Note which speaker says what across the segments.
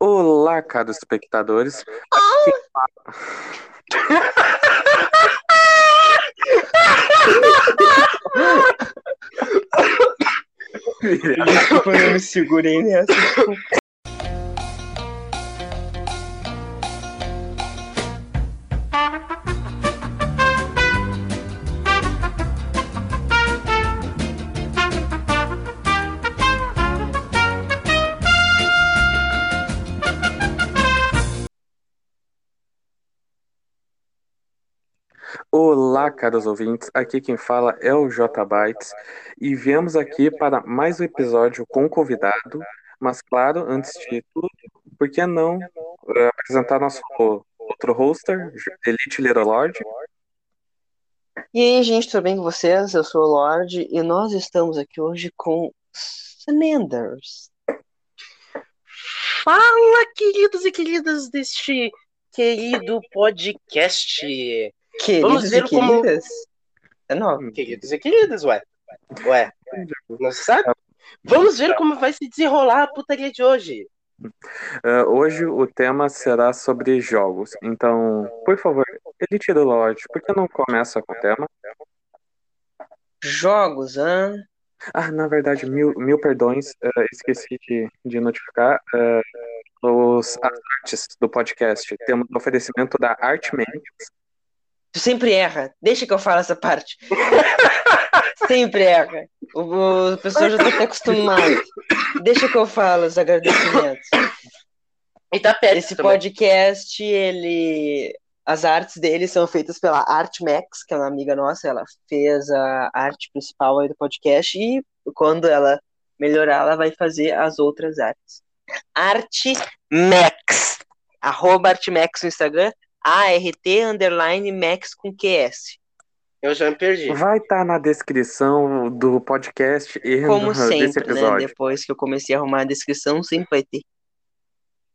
Speaker 1: Olá, caros espectadores.
Speaker 2: Desculpa, eu me segurei nessa.
Speaker 1: Olá, caros ouvintes. Aqui quem fala é o J Bytes e viemos aqui para mais um episódio com um convidado. Mas, claro, antes de tudo, por que não eh, apresentar nosso outro hoster, Elite Little Lord?
Speaker 2: E aí, gente, tudo bem com vocês? Eu sou o Lorde e nós estamos aqui hoje com Sanders.
Speaker 3: Fala, queridos e queridas deste querido podcast.
Speaker 2: Queridos
Speaker 3: Vamos ver
Speaker 2: e
Speaker 3: como-
Speaker 2: queridas? É nova.
Speaker 3: Queridos e queridas, ué. Ué, não sabe? Vamos ver como vai se desenrolar a putaria de hoje.
Speaker 1: Eh, hoje o tema será sobre jogos. Então, por favor, Elite Little Lord, por que não começa com o tema?
Speaker 2: Jogos, hã?
Speaker 1: Ah, na verdade, mil, mil perdões, eh, esqueci de, de notificar. eh, os, as artes do podcast. Temos o oferecimento da Artman.
Speaker 2: Tu sempre erra. Deixa que eu falo essa parte. sempre erra. O, o, a pessoa já tá até acostumada. Deixa que eu falo os agradecimentos.
Speaker 3: E tá perto
Speaker 2: Esse
Speaker 3: também.
Speaker 2: podcast, ele. As artes dele são feitas pela Artmax, que é uma amiga nossa. Ela fez a arte principal aí do podcast e quando ela melhorar, ela vai fazer as outras artes. Artmax. Arroba Artmax no Instagram. A-R-T underline Max com QS.
Speaker 3: Eu já me perdi.
Speaker 1: Vai estar na descrição do podcast e
Speaker 2: Como
Speaker 1: no- desse
Speaker 2: sempre, né?
Speaker 1: episódio.
Speaker 2: Depois que eu comecei a arrumar a descrição, sempre vai ter.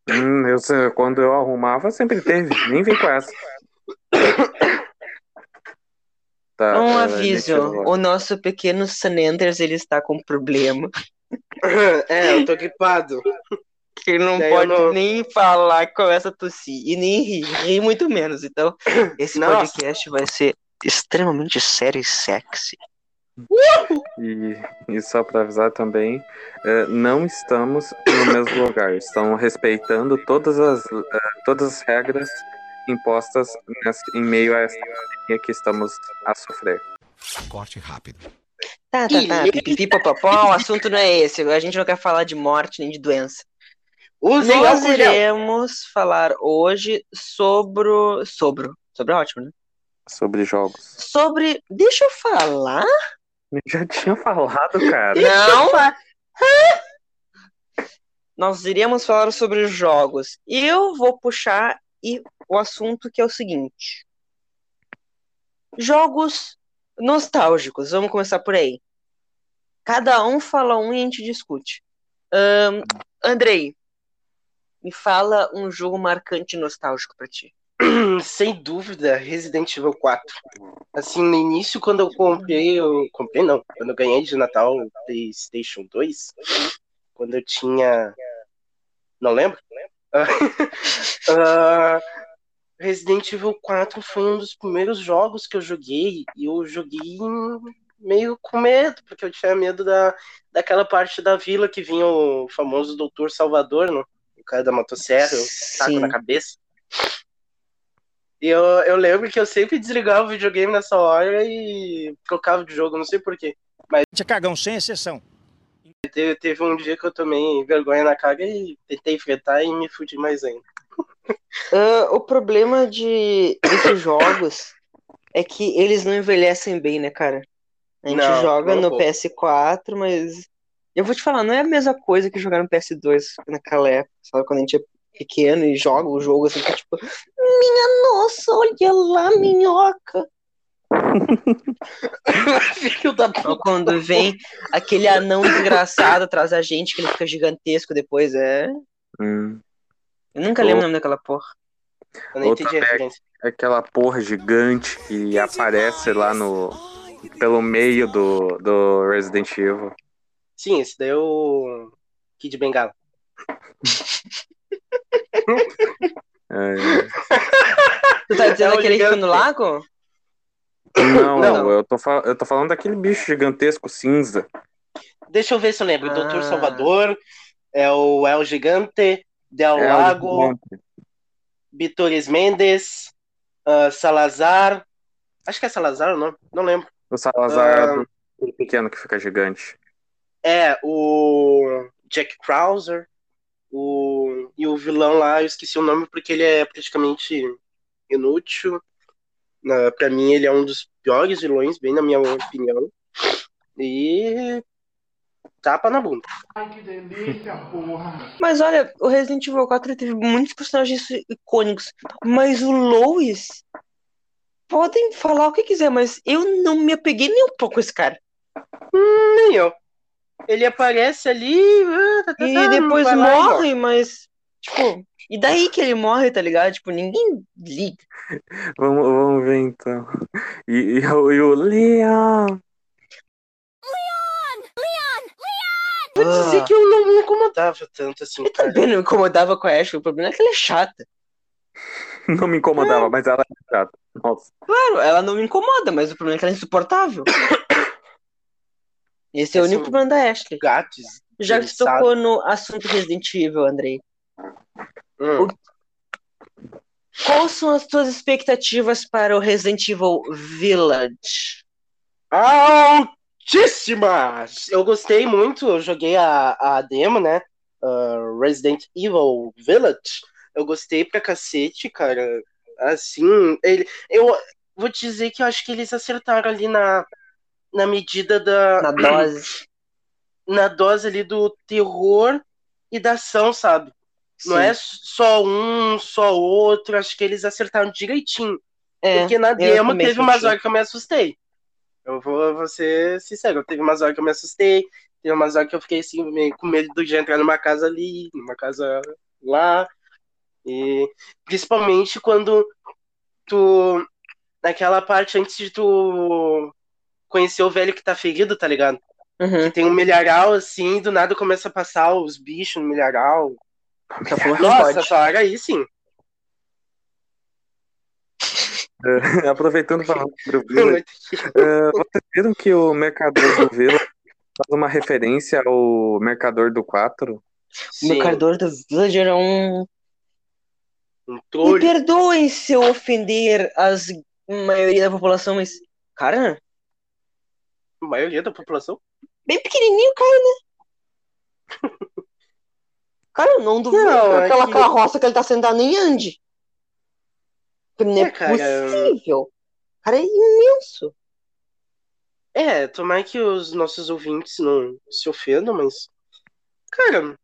Speaker 1: Hum, eu quando eu arrumava, sempre teve. Nem vem com essa. Tá,
Speaker 2: Um
Speaker 1: eh,
Speaker 2: aviso, o nosso pequeno Sanenders, ele está com problema.
Speaker 3: É, eu tô gripado.
Speaker 2: que ele não
Speaker 3: Daí
Speaker 2: pode
Speaker 3: não-
Speaker 2: nem falar, começa a tossir e nem rir, rir muito menos. Então, esse
Speaker 3: Nossa.
Speaker 2: podcast vai ser extremamente sério e sexy.
Speaker 1: E, e só para avisar também, eh, não estamos no mesmo lugar. Estão respeitando todas as, eh, todas as regras impostas nessa- em meio a essa pandemia que estamos a sofrer.
Speaker 4: Corte rápido.
Speaker 2: Tá, tá, tá, pipipi, popopó, o assunto não é esse. A gente não quer falar de morte nem de doença.
Speaker 3: Usem
Speaker 2: Nós
Speaker 3: álcool gel.
Speaker 2: iremos falar hoje sobre. Sobre. Sobre é ótimo, né?
Speaker 1: Sobre jogos.
Speaker 2: Sobre. Deixa eu falar?
Speaker 1: Eu já tinha falado, cara.
Speaker 2: Não! Nós iremos falar sobre jogos. E eu vou puxar e o assunto que é o seguinte: jogos nostálgicos. Vamos começar por aí. Cada um fala um e a gente discute. Ahn, Andrei, me fala um jogo marcante e nostálgico pra ti.
Speaker 3: Sem dúvida, Resident Evil 4. Assim, no início, quando eu comprei, eu comprei não, quando eu ganhei de Natal o PlayStation 2, quando eu tinha. Não lembro? Ah, Resident Evil 4 foi um dos primeiros jogos que eu joguei e eu joguei meio com medo, porque eu tinha medo da, daquela parte da vila que vinha o famoso Doutor Salvador, né? O cara da motosserra, o taco
Speaker 2: Sim.
Speaker 3: na cabeça. E eu, eu lembro que eu sempre desligava o videogame nessa hora e trocava de jogo, não sei porquê.
Speaker 4: Tinha cagão sem exceção.
Speaker 3: Teve, teve um dia que eu tomei vergonha na cara e tentei enfrentar e me fudi mais ainda.
Speaker 2: Ah, o problema de desses jogos é que eles não envelhecem bem, né, cara? A gente
Speaker 3: Não,
Speaker 2: joga
Speaker 3: um
Speaker 2: no
Speaker 3: pouco.
Speaker 2: PS4, mas eu vou te falar, não é a mesma coisa que jogar no PS2 naquela época, sabe? Quando a gente é pequeno e joga o jogo assim, que é tipo, minha nossa, olha lá, minhoca.
Speaker 3: Filho da
Speaker 2: Ou quando vem aquele anão desgraçado atrás da gente, que ele fica gigantesco depois, é.
Speaker 1: Hum,
Speaker 2: Eu nunca lembro o nome daquela porra.
Speaker 3: Eu nem
Speaker 1: Outra
Speaker 3: entendi a referência.
Speaker 1: aquela porra gigante que aparece lá no. pelo meio do, do Resident Evil.
Speaker 3: Sim, esse daí é o Kid Bengala.
Speaker 1: É,
Speaker 2: Tu tá dizendo
Speaker 3: É
Speaker 2: aquele que
Speaker 3: gigante.
Speaker 2: no lago?
Speaker 1: não,
Speaker 3: Não.
Speaker 1: Eu, tô eu tô falando daquele bicho gigantesco cinza.
Speaker 3: Deixa eu ver se eu lembro.
Speaker 2: Ah.
Speaker 3: Doutor Salvador, é o El Gigante, Del
Speaker 1: É, o
Speaker 3: Lago. Vitores Mendes, ah, Salazar. Acho que é Salazar o nome, não lembro.
Speaker 1: O Salazar
Speaker 3: Ah.
Speaker 1: do pequeno que fica gigante.
Speaker 3: É, o Jack Krauser, o... e o vilão lá, eu esqueci o nome porque ele é praticamente inútil. Na, pra mim, ele é um dos piores vilões, bem na minha opinião. E. Tapa na bunda.
Speaker 2: Mas olha, o Resident Evil 4 teve muitos personagens icônicos, mas o Lois. Podem falar o que quiser, mas eu não me apeguei nem um pouco a esse cara.
Speaker 3: Nem eu. Ele aparece ali. ah, tá, tá,
Speaker 2: E
Speaker 3: tá,
Speaker 2: depois morre, mas. Tipo, e daí que ele morre, tá ligado? Tipo, ninguém liga.
Speaker 1: Vamos, vamos ver então. E, e, o- e o Leon.
Speaker 3: Vou dizer que eu não me incomodava tanto assim,
Speaker 2: Eu
Speaker 3: cara.
Speaker 2: também não me incomodava com a Ashley, o problema é que ela é chata.
Speaker 1: Não me incomodava, mas ela é chata. Nossa.
Speaker 2: Claro, ela não me incomoda, mas o problema é que ela é insuportável. Esse é o
Speaker 3: Esse
Speaker 2: único
Speaker 3: é o-
Speaker 2: problema da Ashley.
Speaker 3: Gatos.
Speaker 2: Já que
Speaker 3: Sabe.
Speaker 2: tocou no assunto Resident Evil, Andrei,
Speaker 3: Hum.
Speaker 2: quais são as tuas expectativas para o Resident Evil Village?
Speaker 3: Altíssimas! Eu gostei muito, eu joguei a, a demo, né? Uh, Resident Evil Village. Eu gostei pra cacete, cara. Assim, ele, eu vou te dizer que eu acho que eles acertaram ali na, na medida da.
Speaker 2: Na dose.
Speaker 3: na dose ali do terror e da ação, sabe? Não
Speaker 2: Sim.
Speaker 3: é só um, só outro. Acho que eles acertaram direitinho.
Speaker 2: É,
Speaker 3: Porque na demo teve umas horas que eu me assustei. Eu vou, vou ser sincero, teve umas horas que eu me assustei, teve umas horas que eu fiquei assim, meio com medo de entrar numa casa ali, numa casa lá. E principalmente quando tu. Naquela parte antes de tu conhecer o velho que tá ferido, tá ligado?
Speaker 2: Uhum.
Speaker 3: Tem um milharal assim, do nada começa a passar os bichos no milharal.
Speaker 2: Que
Speaker 3: Nossa, essa hora aí sim.
Speaker 1: É, aproveitando falando sobre o vocês viram que o mercador do Village faz uma referência ao mercador do 4?
Speaker 2: O mercador do Village era um.
Speaker 3: um
Speaker 2: Me perdoem se eu ofender as maioria da população, mas. Cara,
Speaker 3: A maioria da população.
Speaker 2: bem pequenininho, cara, né? Cara, eu não duvido
Speaker 3: Não, é
Speaker 2: aquela
Speaker 3: que-
Speaker 2: carroça que ele tá sentado nem ande. Porque Não é,
Speaker 3: É, cara,
Speaker 2: possível. Cara, é imenso.
Speaker 3: É, tomara que os nossos ouvintes não se ofendam, mas. Cara,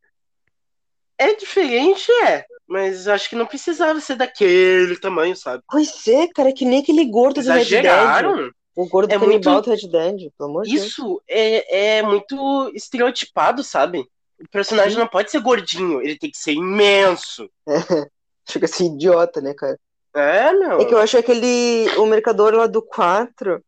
Speaker 3: é diferente, é. Mas acho que não precisava ser daquele tamanho, sabe?
Speaker 2: Pois é, cara, é que nem aquele gordo do Red Dead. O gordo
Speaker 3: É
Speaker 2: canibal
Speaker 3: muito-
Speaker 2: do Red Dead, pelo amor de Deus.
Speaker 3: Isso é, é muito estereotipado, sabe? O personagem não pode ser gordinho, ele tem que ser imenso.
Speaker 2: Chega a ser idiota, né, cara?
Speaker 3: É, meu.
Speaker 2: É que eu acho que aquele. O mercador lá do 4.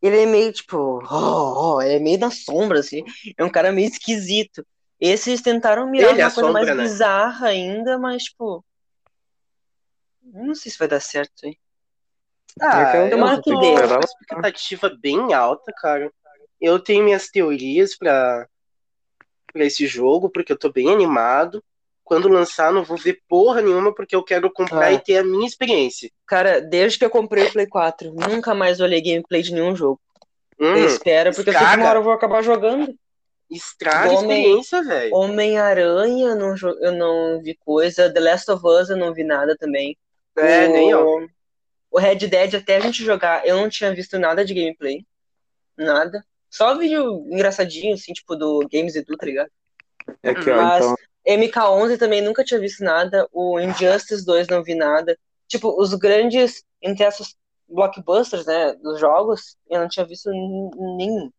Speaker 2: Ele é meio tipo. Oh, oh, ele é meio na sombra, assim. É um cara meio esquisito. Esses tentaram mirar
Speaker 3: Ele é
Speaker 2: uma coisa mais
Speaker 3: sombra, né?
Speaker 2: bizarra ainda, mas, tipo. Não sei se vai dar certo, hein?
Speaker 3: Ah,
Speaker 1: eu
Speaker 3: eu
Speaker 2: Tomara que dê.
Speaker 3: uma expectativa bem alta, cara. Eu tenho minhas teorias pra, pra esse jogo, porque eu tô bem animado. Quando lançar, não vou ver porra nenhuma, porque eu quero comprar
Speaker 2: Ah.
Speaker 3: e ter a minha experiência.
Speaker 2: Cara, desde que eu comprei o Play 4, nunca mais olhei gameplay de nenhum jogo.
Speaker 3: Hum,
Speaker 2: eu espero, porque eu sei que
Speaker 3: estraga.
Speaker 2: uma hora eu vou acabar jogando.
Speaker 3: estraga a experiência, velho.
Speaker 2: Homem-Aranha, eu não, eu não vi coisa. The Last of Us, eu não vi nada também.
Speaker 3: É,
Speaker 2: o...
Speaker 3: nem eu.
Speaker 2: O Red Dead, até a gente jogar, eu não tinha visto nada de gameplay. Nada. Só vídeo engraçadinho, assim, tipo, do Games Edu, tá ligado?
Speaker 1: É aqui, ó,
Speaker 2: Mas
Speaker 1: então,
Speaker 2: MK11 também nunca tinha visto nada. O Injustice 2 não vi nada. Tipo, os grandes, entre essas blockbusters, né, dos jogos, eu não tinha visto nenhum.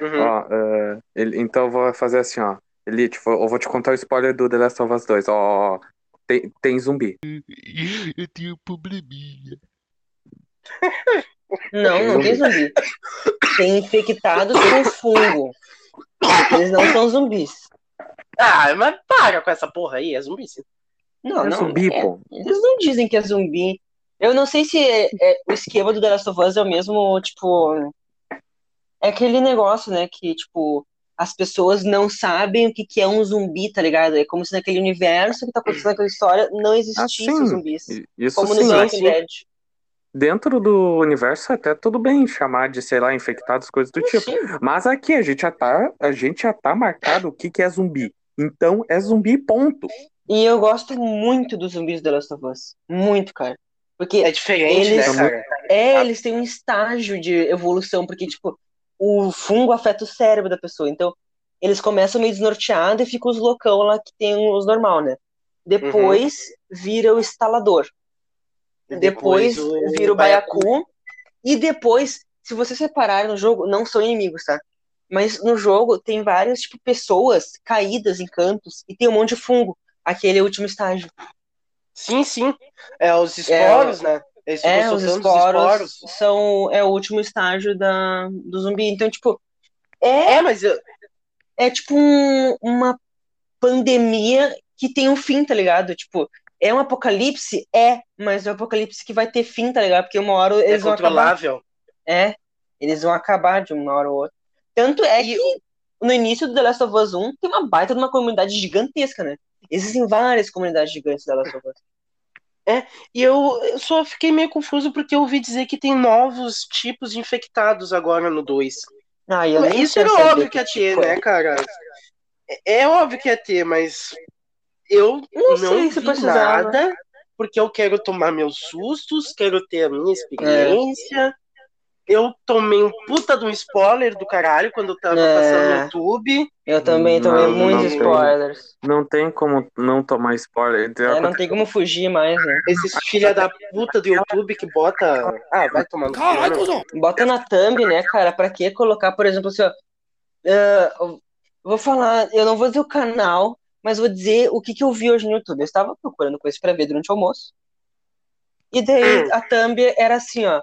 Speaker 3: Uhum.
Speaker 1: ó, é, ele- então eu vou fazer assim, ó. Elite, vou- eu vou te contar o spoiler do The Last of Us 2. Ó, ó, ó. Tem, tem zumbi.
Speaker 4: Eu tenho um probleminha.
Speaker 2: Não, não tem zumbi. Tem infectados com fungo. Eles não são zumbis.
Speaker 3: Ah, mas para com essa porra aí, é zumbi sim.
Speaker 2: Não,
Speaker 1: É
Speaker 2: não.
Speaker 1: zumbi,
Speaker 2: é.
Speaker 1: pô.
Speaker 2: Eles não dizem que é zumbi. Eu não sei se é- é- o esquema do The Last of Us é o mesmo, tipo. É aquele negócio, né? Que, tipo, as pessoas não sabem o que, que é um zumbi, tá ligado? É como se naquele universo que tá acontecendo aquela história não existisse
Speaker 1: Ah, sim.
Speaker 2: zumbis.
Speaker 1: Isso
Speaker 2: Como no
Speaker 1: sim.
Speaker 3: Sim.
Speaker 2: Walking Dead.
Speaker 1: Dentro do universo até tudo bem chamar de, sei lá, infectados, coisas do tipo.
Speaker 2: Sim.
Speaker 1: Mas aqui a gente já tá, a gente já tá marcado o que que é zumbi. Então é zumbi, ponto.
Speaker 2: E eu gosto muito dos zumbis do The Last of Us. Muito, cara. Porque
Speaker 3: É diferente,
Speaker 2: Eles-
Speaker 3: né, cara?
Speaker 2: É, eles têm um estágio de evolução, porque, tipo, o fungo afeta o cérebro da pessoa. Então, eles começam meio desnorteados e ficam os loucão lá que tem os normal, né? Depois vira o instalador. Depois,
Speaker 3: o
Speaker 2: vira o baiacu. E depois, se vocês repararem no jogo, não são inimigos, tá? Mas no jogo tem várias, tipo, pessoas caídas em cantos e tem um monte de fungo. Aquele é o último estágio.
Speaker 3: Sim, sim. É os esporos, né? Eles
Speaker 2: É, os
Speaker 3: soltando
Speaker 2: esporos são é o último estágio da, do zumbi. Então, tipo, é,
Speaker 3: É, mas eu-
Speaker 2: é tipo um- uma pandemia que tem um fim, tá ligado? Tipo, é um apocalipse? É, mas é um apocalipse que vai ter fim, tá ligado? Porque uma hora
Speaker 3: é
Speaker 2: eles vão acabar.
Speaker 3: controlável.
Speaker 2: É, eles vão acabar de uma hora ou outra. Tanto é
Speaker 3: E
Speaker 2: que no início do The Last of Us 1 tem uma baita de uma comunidade gigantesca, né? Existem várias comunidades gigantes do The Last of Us.
Speaker 3: E eu, eu só fiquei meio confuso porque eu ouvi dizer que tem novos tipos de infectados agora no 2.
Speaker 2: Ah,
Speaker 3: Isso era óbvio que ia ter,
Speaker 2: tipo é.
Speaker 3: né, cara? É, é óbvio que ia ter, mas eu
Speaker 2: Não
Speaker 3: não,
Speaker 2: sei se
Speaker 3: vi nada, porque eu quero tomar meus sustos, quero ter a minha experiência. Eu tomei um puta de um spoiler do caralho quando eu tava
Speaker 2: É.
Speaker 3: passando no YouTube.
Speaker 2: Eu também
Speaker 1: Não,
Speaker 2: tomei
Speaker 1: não
Speaker 2: muitos
Speaker 1: tem.
Speaker 2: spoilers.
Speaker 1: Não tem como não tomar spoiler.
Speaker 2: É, não tem como fugir mais, né?
Speaker 3: Esses filha da puta do YouTube que bota. Ah, vai tomar no
Speaker 4: Caralho,
Speaker 3: né?
Speaker 4: cuzão!
Speaker 2: Bota na thumb, né, cara? Pra que colocar, por exemplo, assim, ó. eu vou falar, eu não vou dizer o canal, mas vou dizer o que, que eu vi hoje no YouTube. Eu estava procurando coisa pra ver durante o almoço. E daí
Speaker 3: Hum.
Speaker 2: a thumb era assim, ó.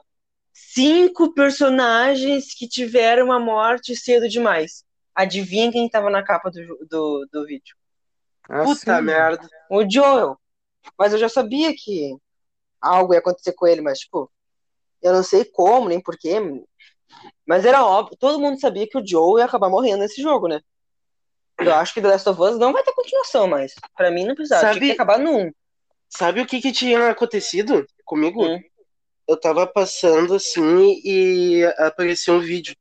Speaker 2: Cinco personagens que tiveram uma morte cedo demais. Adivinha quem tava na capa do, do, do vídeo?
Speaker 3: Puta
Speaker 1: Assim,
Speaker 3: merda.
Speaker 2: O Joel. Mas eu já sabia que algo ia acontecer com ele, mas, tipo, eu não sei como, nem porquê. Mas era óbvio, todo mundo sabia que o Joel ia acabar morrendo nesse jogo, né? Eu acho que The Last of Us não vai ter continuação mais. Pra mim não precisava,
Speaker 3: Sabe-
Speaker 2: tinha que acabar 1.
Speaker 3: Sabe o que, que tinha acontecido comigo?
Speaker 2: Hum.
Speaker 3: Eu tava passando assim e apareceu um vídeo.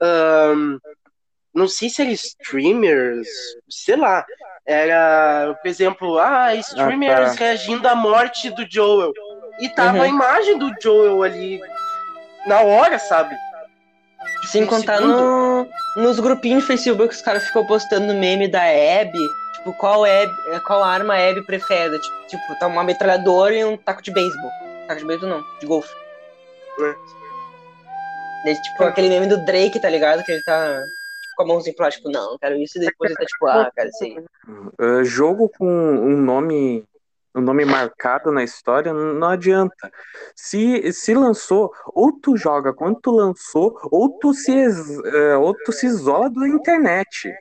Speaker 3: Ahn, não sei se era streamers, sei lá. Era, por exemplo, ah, streamers
Speaker 1: Ah, tá.
Speaker 3: reagindo à morte do Joel. E tava
Speaker 2: Uhum.
Speaker 3: a imagem do Joel ali na hora, sabe?
Speaker 2: Sem
Speaker 3: um
Speaker 2: contar no, nos grupinhos de Facebook que os caras ficam postando meme da Abby. Tipo, qual, Abby, qual arma a Abby prefere? Tipo, tipo, tá uma metralhadora e um taco de beisebol. Taco de beisebol não, de golfe.
Speaker 3: É.
Speaker 2: Daí, tipo, aquele meme do Drake, tá ligado? Que ele tá tipo, com a mãozinha lado, tipo, não, eu quero isso. E depois ele tá tipo, ah, cara, aí.
Speaker 1: Uh, jogo com um nome um nome marcado na história não adianta. Se, se lançou, ou tu joga quando tu lançou, ou tu se, eh, ou tu se isola da internet.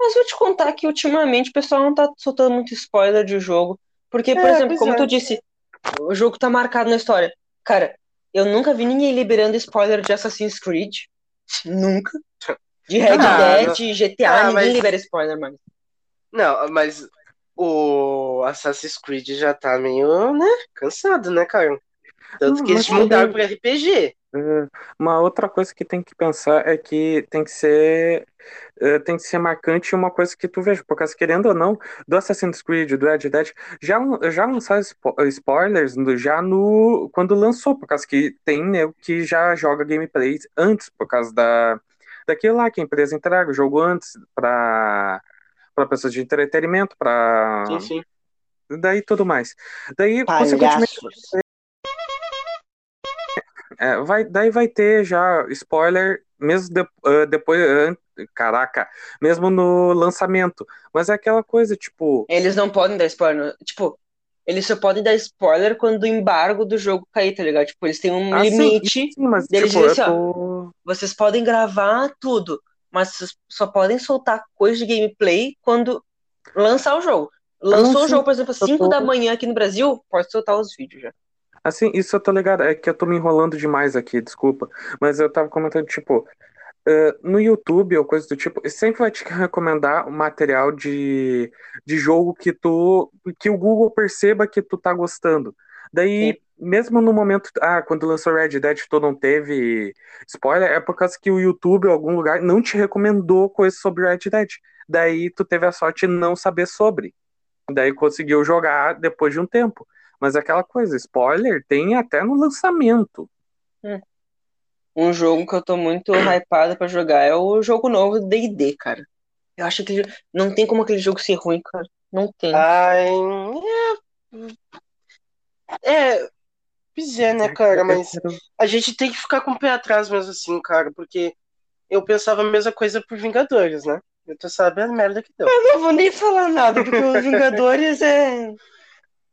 Speaker 2: Mas vou te contar que ultimamente o pessoal não tá soltando muito spoiler de jogo. Porque, por
Speaker 3: É,
Speaker 2: exemplo, como
Speaker 3: é.
Speaker 2: tu disse, o jogo tá marcado na história. Cara, eu nunca vi ninguém liberando spoiler de Assassin's Creed. Nunca. De Red
Speaker 3: Ah,
Speaker 2: Dead, GTA,
Speaker 3: Ah,
Speaker 2: ninguém
Speaker 3: mas-
Speaker 2: libera spoiler mais.
Speaker 3: Não, mas o Assassin's Creed já tá meio, né, cansado, né, cara? Tanto
Speaker 1: Não,
Speaker 3: que eles
Speaker 1: mas
Speaker 3: mudaram pro RPG.
Speaker 1: Eh, Uma outra coisa que tem que pensar é que tem que ser eh, tem que ser marcante uma coisa que tu veja, porque querendo ou não, do Assassin's Creed, do Red Dead, já, já lançaram spo- spoilers já no quando lançou, por causa que tem nego que já joga gameplays antes, por causa da daquilo lá que a empresa entrega o jogo antes para para pessoas de entretenimento, para
Speaker 3: Sim, sim.
Speaker 1: daí tudo mais. Daí, consequentemente,
Speaker 2: Palhaços.
Speaker 1: É, vai, daí vai ter já spoiler, mesmo de- ah, depois, ah, caraca, mesmo no lançamento. Mas é aquela coisa, tipo,
Speaker 2: Eles não podem dar spoiler. Tipo, eles só podem dar spoiler quando o embargo do jogo cair, tá ligado? Tipo, eles têm um
Speaker 1: ah, sim,
Speaker 2: limite.
Speaker 1: sim, mas
Speaker 2: Eles
Speaker 1: tipo,
Speaker 2: dizem assim,
Speaker 1: tô...
Speaker 2: Vocês podem gravar tudo, mas vocês só podem soltar coisa de gameplay quando lançar o jogo. Lançou um
Speaker 1: sei,
Speaker 2: jogo, por exemplo, às
Speaker 1: eu
Speaker 2: 5
Speaker 1: tô-
Speaker 2: da manhã aqui no Brasil, pode soltar os vídeos já.
Speaker 1: Assim, isso eu tô ligado, é que eu tô me enrolando demais aqui, desculpa. Mas eu tava comentando, tipo, eh, no YouTube ou coisa do tipo, sempre vai te recomendar o material de, de jogo que tu, que o Google perceba que tu tá gostando. Daí, mesmo no momento, ah, quando lançou Red Dead tu não teve spoiler, é por causa que o YouTube ou algum lugar não te recomendou coisas sobre Red Dead. Daí tu teve a sorte de não saber sobre. Daí conseguiu jogar depois de um tempo. Mas é aquela coisa, spoiler tem até no lançamento.
Speaker 2: Um jogo que eu tô muito hypada pra jogar é o jogo novo do D&D, cara. Eu acho que não tem como aquele jogo ser ruim, cara. Não tem.
Speaker 3: Ai, é. É. Pois é, né, cara? Mas a gente tem que ficar com o pé atrás mesmo assim, cara, porque eu pensava a mesma coisa por Vingadores, né? Eu tô sabendo a merda que deu.
Speaker 2: Eu não vou nem falar nada, porque os Vingadores é.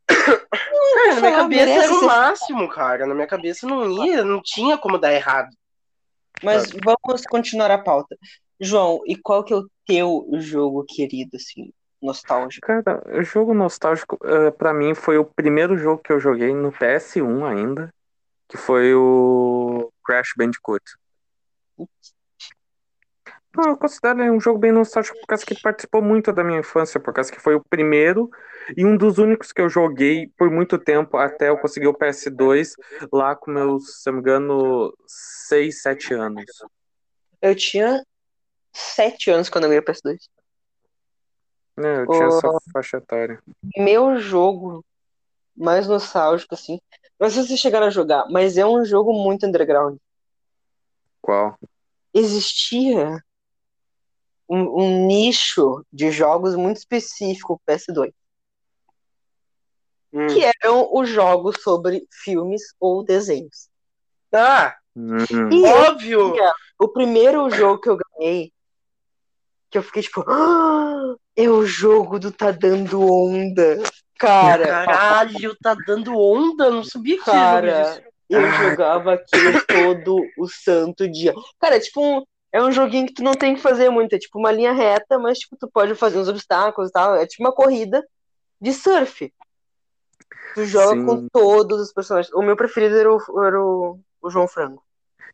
Speaker 3: Cara, na minha cabeça era o máximo, cara. Na minha cabeça não ia, não tinha como dar errado.
Speaker 2: Mas vamos continuar a pauta. João, e qual que é o teu jogo querido, assim, nostálgico?
Speaker 1: Cara, o jogo nostálgico, eh, pra mim, foi o primeiro jogo que eu joguei no PS1 ainda, que foi o Crash Bandicoot. Não, eu considero um jogo bem nostálgico por causa que participou muito da minha infância, por causa que foi o primeiro e um dos únicos que eu joguei por muito tempo até eu conseguir o PS2 lá com meus, se não me engano, 6, 7 anos.
Speaker 2: Eu tinha sete anos quando eu ganhei o PS2.
Speaker 1: É, eu tinha essa faixa etária.
Speaker 2: Meu jogo mais nostálgico, assim. Não sei se vocês chegaram a jogar, mas é um jogo muito underground.
Speaker 1: Qual?
Speaker 2: Existia um, um nicho de jogos muito específico pro PS2,
Speaker 3: Hum.
Speaker 2: que eram os jogos sobre filmes ou desenhos.
Speaker 3: Ah,
Speaker 1: Hum,
Speaker 2: E
Speaker 3: óbvio!
Speaker 2: o primeiro jogo que eu ganhei, que eu fiquei tipo, "Ah, é o jogo do Tá Dando Onda. Cara,
Speaker 3: Caralho, tá dando onda? Não sabia que tinha
Speaker 2: Cara, eu jogava aquilo todo o santo dia. Cara, é tipo um, é um joguinho que tu não tem que fazer muito, é tipo uma linha reta, mas tipo tu pode fazer uns obstáculos e tal, é tipo uma corrida de surf. Tu joga
Speaker 1: Sim.
Speaker 2: com todos os personagens. O meu preferido era o, era o, o João Frango.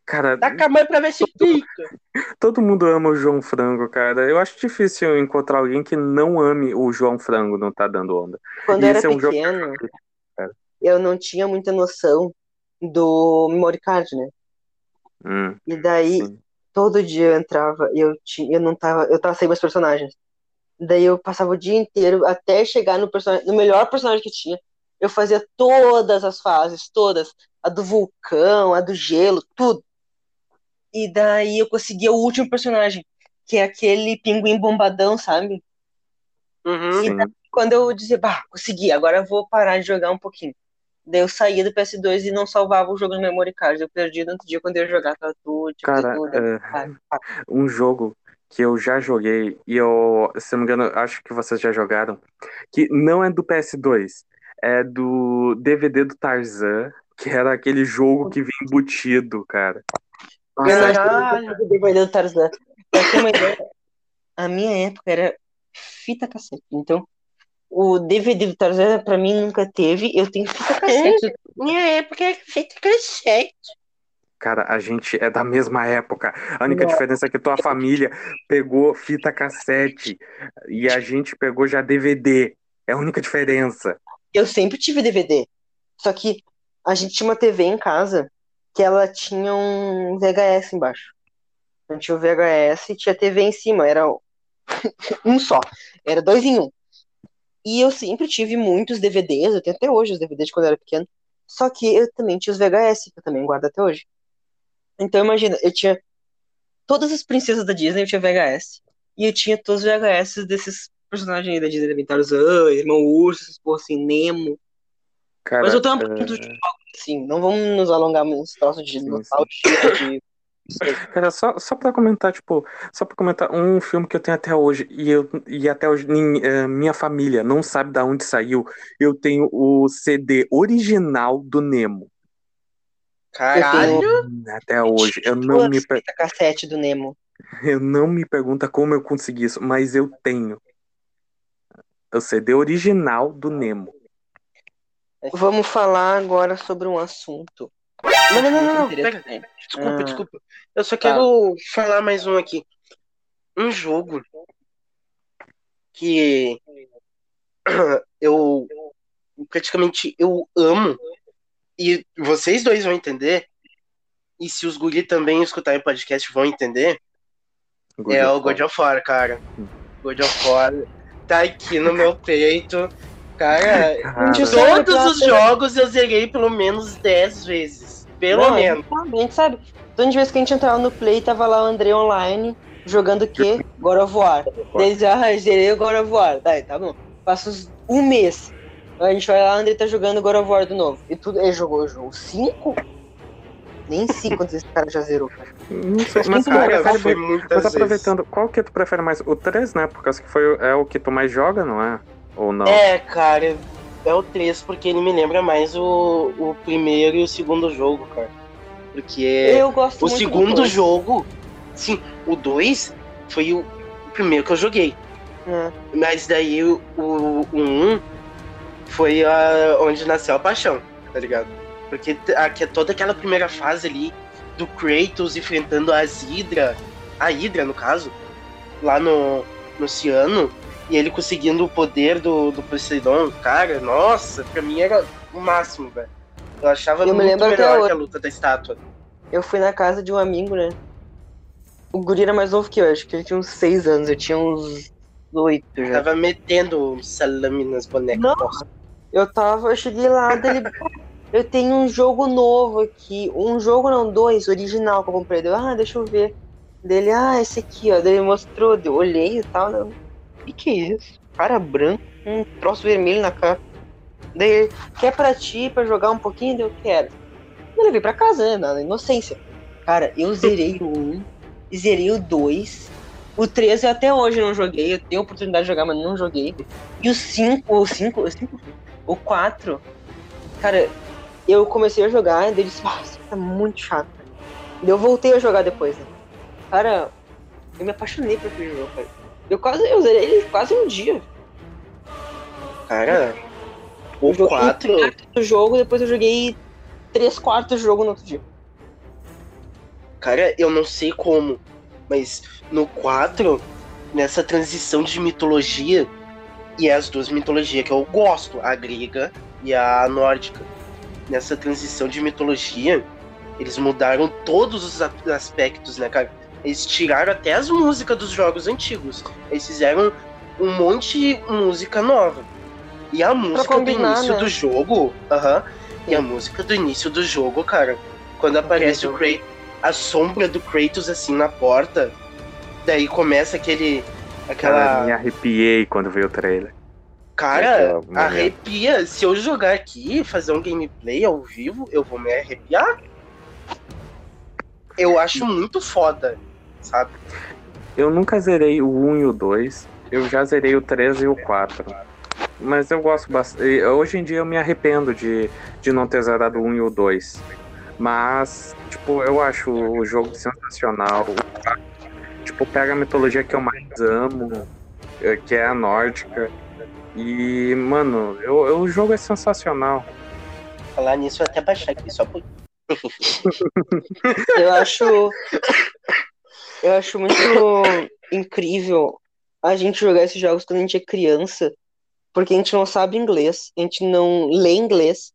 Speaker 1: Cara,
Speaker 3: Dá com a mãe pra ver se pica.
Speaker 1: todo mundo ama o João Frango, cara. Eu acho difícil encontrar alguém que não ame o João Frango, não tá dando onda.
Speaker 2: Quando
Speaker 1: E
Speaker 2: eu era
Speaker 1: é um jogo
Speaker 2: pequeno,
Speaker 1: cara.
Speaker 2: eu não tinha muita noção do memory card, né?
Speaker 1: Hum,
Speaker 2: E daí
Speaker 1: sim.
Speaker 2: Todo dia eu entrava e eu tinha, eu não tava, eu tava sem meus personagens. Daí eu passava o dia inteiro até chegar no personagem, no melhor personagem que tinha. Eu fazia todas as fases, todas, a do vulcão, a do gelo, tudo. E daí eu conseguia o último personagem, que é aquele pinguim bombadão, sabe?
Speaker 3: Uhum.
Speaker 1: Sim.
Speaker 2: Quando eu dizia, bah, consegui, agora eu vou parar de jogar um pouquinho. Daí eu saía do PS2 e não salvava o jogo no memory card. Eu perdi no outro dia quando eu ia jogar, tava tudo, tipo,
Speaker 1: Cara,
Speaker 2: tudo.
Speaker 1: é,
Speaker 2: ah.
Speaker 1: um jogo que eu já joguei e eu, se não me engano, acho que vocês já jogaram, que não é do PS2, é do DVD do Tarzan, que era aquele jogo que vinha embutido, cara. Nossa,
Speaker 3: Caralho.
Speaker 2: sei o DVD do Tarzan. Pra ter uma ideia, a minha época era fita cassete. Então, o DVD do Tarzan pra mim nunca teve. Eu tenho fita cassete.
Speaker 3: Minha época é feita crescente.
Speaker 1: Cara, a gente é da mesma época. A única diferença é que tua família pegou fita cassete e a gente pegou já DVD. É a única diferença.
Speaker 2: Eu sempre tive DVD. Só que a gente tinha uma TV em casa que ela tinha um VHS embaixo. Então tinha o VHS e tinha TV em cima. Era um só. Era dois em um. E eu sempre tive muitos DVDs. Eu tenho até hoje os DVDs de quando eu era pequeno. Só que eu também tinha os VHS, que eu também guardo até hoje. Então imagina, eu tinha todas as princesas da Disney, eu tinha VHS. E eu tinha todos os VHS desses personagens aí da Disney, também, Tarzan, Irmão Urso, essas porra assim, Nemo.
Speaker 1: Cara,
Speaker 2: Mas eu um
Speaker 1: é,
Speaker 2: pouquinho de jogos, assim, não vamos nos alongar nos troços de nostalgia, de...
Speaker 1: Cara, só, só pra comentar, tipo, só pra comentar um filme que eu tenho até hoje, e, eu, e até hoje nin- eh, minha família não sabe da onde saiu. Eu tenho o CD original do Nemo.
Speaker 3: Caralho.
Speaker 1: Até hoje. Eu não, me,
Speaker 2: cassete do Nemo.
Speaker 1: eu não me pergunta como eu consegui isso, mas eu tenho. o CD original do Nemo.
Speaker 2: Vamos falar agora sobre um assunto.
Speaker 3: Não, não, não, não, Pera, desculpa,
Speaker 2: Ah.
Speaker 3: desculpa. Eu só quero falar mais um aqui. Um jogo que eu praticamente eu amo e vocês dois vão entender e se os guri também escutarem o podcast vão entender é o God of War, cara. God of War tá aqui no meu peito. Cara,
Speaker 1: Cara.
Speaker 3: de todos os jogos eu zerei pelo menos 10 vezes. Pelo
Speaker 2: Não,
Speaker 3: menos.
Speaker 2: A gente sabe. Toda vez que a gente entrava no Play, tava lá o André online, jogando o quê? God of War. Daí eles, ah, zerei o God of War. Daí, tá bom. Passa uns- um mês. Aí a gente vai lá, o André tá jogando God of War de novo. E tudo, ele jogou, jogou cinco? Nem sei quantos esse cara já zerou, cara.
Speaker 1: Não sei,
Speaker 2: Mas
Speaker 1: mas, cara,
Speaker 3: foi
Speaker 1: mas
Speaker 3: muitas vezes.
Speaker 1: aproveitando, qual que tu prefere mais? O 3, né? Por causa que foi, é o que tu mais joga, não é? Ou não?
Speaker 3: É, cara, é o 3 porque ele me lembra mais o, o primeiro e o segundo jogo, cara. Porque
Speaker 2: Eu gosto
Speaker 3: o segundo jogo, sim, o 2 foi o primeiro que eu joguei.
Speaker 2: É.
Speaker 3: Mas daí o 1 um foi a, onde nasceu a paixão, tá ligado? Porque t- aqui é toda aquela primeira fase ali do Kratos enfrentando as Hydra, a Hydra no caso, lá no, no Ciano, e ele conseguindo o poder do, do Poseidon, cara, nossa, pra mim era o máximo, velho. Eu achava
Speaker 2: Eu me
Speaker 3: muito melhor que a luta da estátua.
Speaker 2: Eu fui na casa de um amigo, né? O guri era mais novo que eu, acho que ele tinha uns seis anos, eu tinha uns oito já.
Speaker 3: Tava metendo salame nas bonecas.
Speaker 2: Não.
Speaker 3: porra.
Speaker 2: Eu tava, eu cheguei lá, dele. Eu tenho um jogo novo aqui. Um jogo não, dois, original que eu comprei. Deu, ah, deixa eu ver. Dele, ah, esse aqui, ó. Daí ele mostrou, eu olhei e tal. Né? E que é isso? Cara branco, um troço vermelho na cara. Daí, quer pra ti, pra jogar um pouquinho? Daí eu quero. Eu levei pra casa, né? Na inocência. Cara, eu zerei o 1, zerei o 2. O 3 eu até hoje não joguei. Eu tenho a oportunidade de jogar, mas não joguei. E o 5, o 5, o 5 o 4, cara, eu comecei a jogar daí disse, isso tá muito chato. E eu voltei a jogar depois, né? Cara, eu me apaixonei por aquele jogo, cara. Eu quase, eu zerei ele quase um dia.
Speaker 3: Cara, o
Speaker 2: Eu joguei
Speaker 3: 4.
Speaker 2: um quarto do jogo, depois eu joguei três quartos do jogo no outro dia.
Speaker 3: Cara, eu não sei como, mas no 4, nessa transição de mitologia, e é as duas mitologias que eu gosto, a grega e a nórdica. Nessa transição de mitologia, eles mudaram todos os aspectos, né, cara? Eles tiraram até as músicas dos jogos antigos. Eles fizeram um monte de música nova. E a música
Speaker 2: combinar,
Speaker 3: do início
Speaker 2: né?
Speaker 3: do jogo, aham. E
Speaker 2: Sim.
Speaker 3: a música do início do jogo, cara, quando aparece o. Kratos, a sombra do Kratos assim na porta, daí começa aquele
Speaker 1: Cara,
Speaker 3: aquela
Speaker 1: me arrepiei quando veio o trailer.
Speaker 3: Cara, arrepia. Se eu jogar aqui, fazer um gameplay ao vivo, eu vou me arrepiar. Eu acho muito foda, sabe?
Speaker 1: Eu nunca zerei o 1 e o 2. Eu já zerei o 3 e o 4. Mas eu gosto bastante. Hoje em dia eu me arrependo de, de não ter zerado o 1 e o 2. Mas, tipo, eu acho o jogo sensacional. O 4, Tipo, pega a mitologia que eu mais amo, eh, que é a nórdica. E, mano, eu, eu- o jogo é sensacional.
Speaker 3: Falar nisso, eu até baixar aqui, só por.
Speaker 2: Eu acho. Eu acho muito incrível a gente jogar esses jogos quando a gente é criança, porque a gente não sabe inglês, a gente não lê inglês,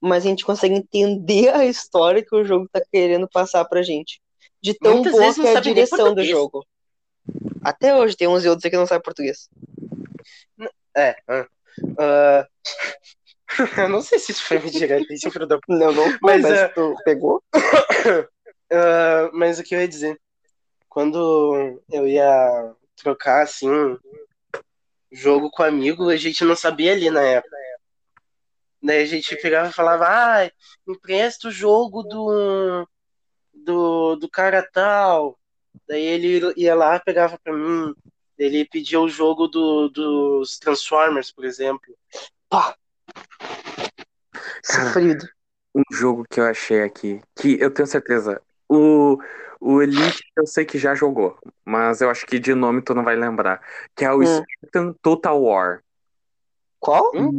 Speaker 2: mas a gente consegue entender a história que o jogo tá querendo passar pra gente. De tão
Speaker 3: Muitas
Speaker 2: boa que é a direção do jogo. Até hoje tem uns e outros que não sabem português.
Speaker 3: É. ah, eu não sei se isso foi me direto, esse filho da
Speaker 2: Não, não foi,
Speaker 3: Mas,
Speaker 2: mas,
Speaker 3: é,
Speaker 2: tu pegou?
Speaker 3: Ah, mas o que eu ia dizer? Quando eu ia trocar, assim, jogo com amigo, a gente não sabia ali na época. Daí a gente pegava e falava, ah, empresta o jogo do, do, do cara tal. Daí ele ia lá, pegava pra mim. Ele pedia o jogo do, dos Transformers, por exemplo.
Speaker 1: Cara,
Speaker 2: Sofrido.
Speaker 1: um jogo que eu achei aqui, que eu tenho certeza, o, o Elite eu sei que já jogou, mas eu acho que de nome tu não vai lembrar, que é o
Speaker 2: Hum.
Speaker 1: Spartan Total War.
Speaker 2: Qual?
Speaker 3: Hum?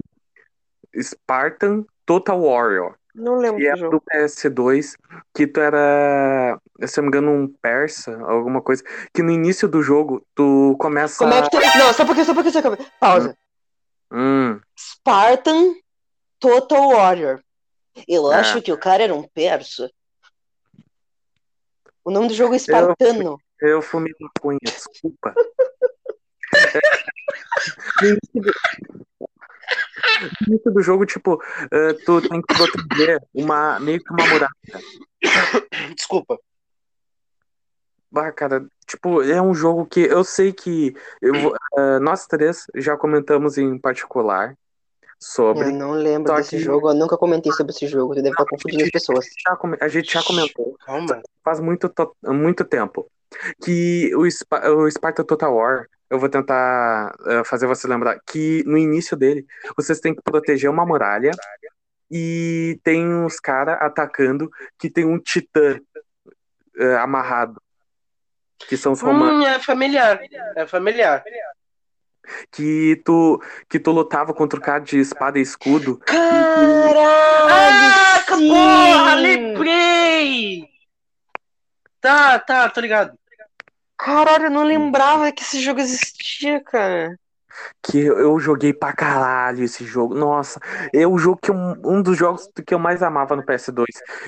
Speaker 1: Spartan Total Warrior.
Speaker 2: Não lembro
Speaker 1: Que
Speaker 2: do
Speaker 1: é
Speaker 2: jogo.
Speaker 1: do PS2, que tu era, se eu não me engano, um persa, alguma coisa. Que no início do jogo, tu começa.
Speaker 2: Como é que tu... Não, só porque, só porque, só porque. Pausa.
Speaker 1: Hum,
Speaker 2: Spartan Total Warrior. Eu
Speaker 1: É.
Speaker 2: acho que o cara era um persa. O nome do jogo é Espartano.
Speaker 1: eu fumei maconha, desculpa. No início do- no início do jogo, tipo, eh, tu tem que proteger uma, meio que uma muralha.
Speaker 3: Desculpa.
Speaker 1: Bah, cara, tipo, é um jogo que eu sei que eu eh, nós três já comentamos em particular sobre.
Speaker 2: Eu não lembro
Speaker 1: Só
Speaker 2: desse
Speaker 1: que-
Speaker 2: jogo, eu nunca comentei sobre esse jogo, você deve estar confundindo as pessoas.
Speaker 1: Já a gente já comentou
Speaker 3: Calma.
Speaker 1: faz muito, to- muito tempo que o, Spa- o Sparta Total War, eu vou tentar eh, fazer você lembrar que no início dele vocês têm que proteger uma muralha e tem uns caras atacando que tem um titã eh, amarrado. Que são os romanos.
Speaker 3: Hum, é familiar. É familiar.
Speaker 1: Que tu, que tu lutava contra o cara de espada e escudo.
Speaker 2: Caralho!
Speaker 3: Ah,
Speaker 2: sim!
Speaker 3: porra, lembrei! Tá, tá, tô ligado.
Speaker 2: Caralho, eu não lembrava que esse jogo existia, cara.
Speaker 1: Que eu joguei pra caralho esse jogo. Nossa, é o jogo que eu- um dos jogos que eu mais amava no PS2.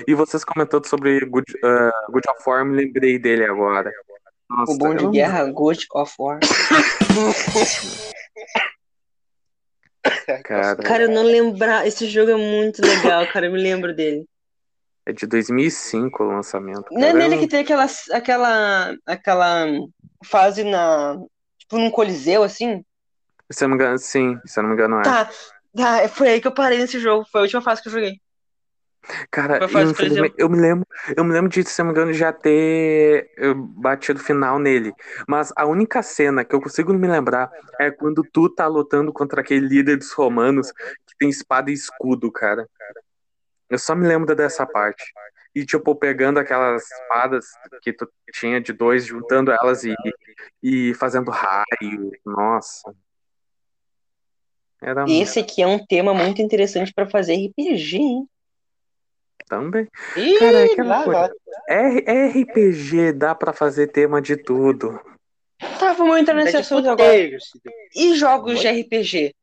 Speaker 1: E vocês comentando sobre Good, eh, Good of War, me lembrei dele agora. Nossa,
Speaker 2: O bom de
Speaker 1: eu-
Speaker 2: guerra, God of War.
Speaker 1: Cara,
Speaker 2: Cara, eu não lembrar. Esse jogo é muito legal, cara. Eu me lembro dele.
Speaker 1: é de 2005 o lançamento.
Speaker 2: Não é nele que tem aquela, aquela, aquela fase na. Tipo, num coliseu, assim?
Speaker 1: Se eu não me engano, sim, se eu não me engano é.
Speaker 2: Tá. Tá, foi aí que eu parei nesse jogo. Foi a última fase que eu joguei.
Speaker 1: Cara, infelizmente, eu me lembro, eu me lembro de, se não me engano, já ter eh, batido final nele. Mas a única cena que eu consigo me lembrar é quando tu tá lutando contra aquele líder dos romanos que tem espada e escudo, cara. Eu só me lembro dessa parte. E, tipo, pegando aquelas espadas que tu tinha de dois, juntando elas e, e fazendo raio. Nossa. Era
Speaker 2: Esse aqui é um tema muito interessante pra fazer RPG, hein?
Speaker 1: Também.
Speaker 3: Ih,
Speaker 1: Cara, é aquela
Speaker 3: lá,
Speaker 1: coisa.
Speaker 3: lá.
Speaker 1: R- RPG dá pra fazer tema de tudo.
Speaker 2: Tá, vamos entrar nesse
Speaker 3: É
Speaker 2: assunto agora. E jogos de RPG?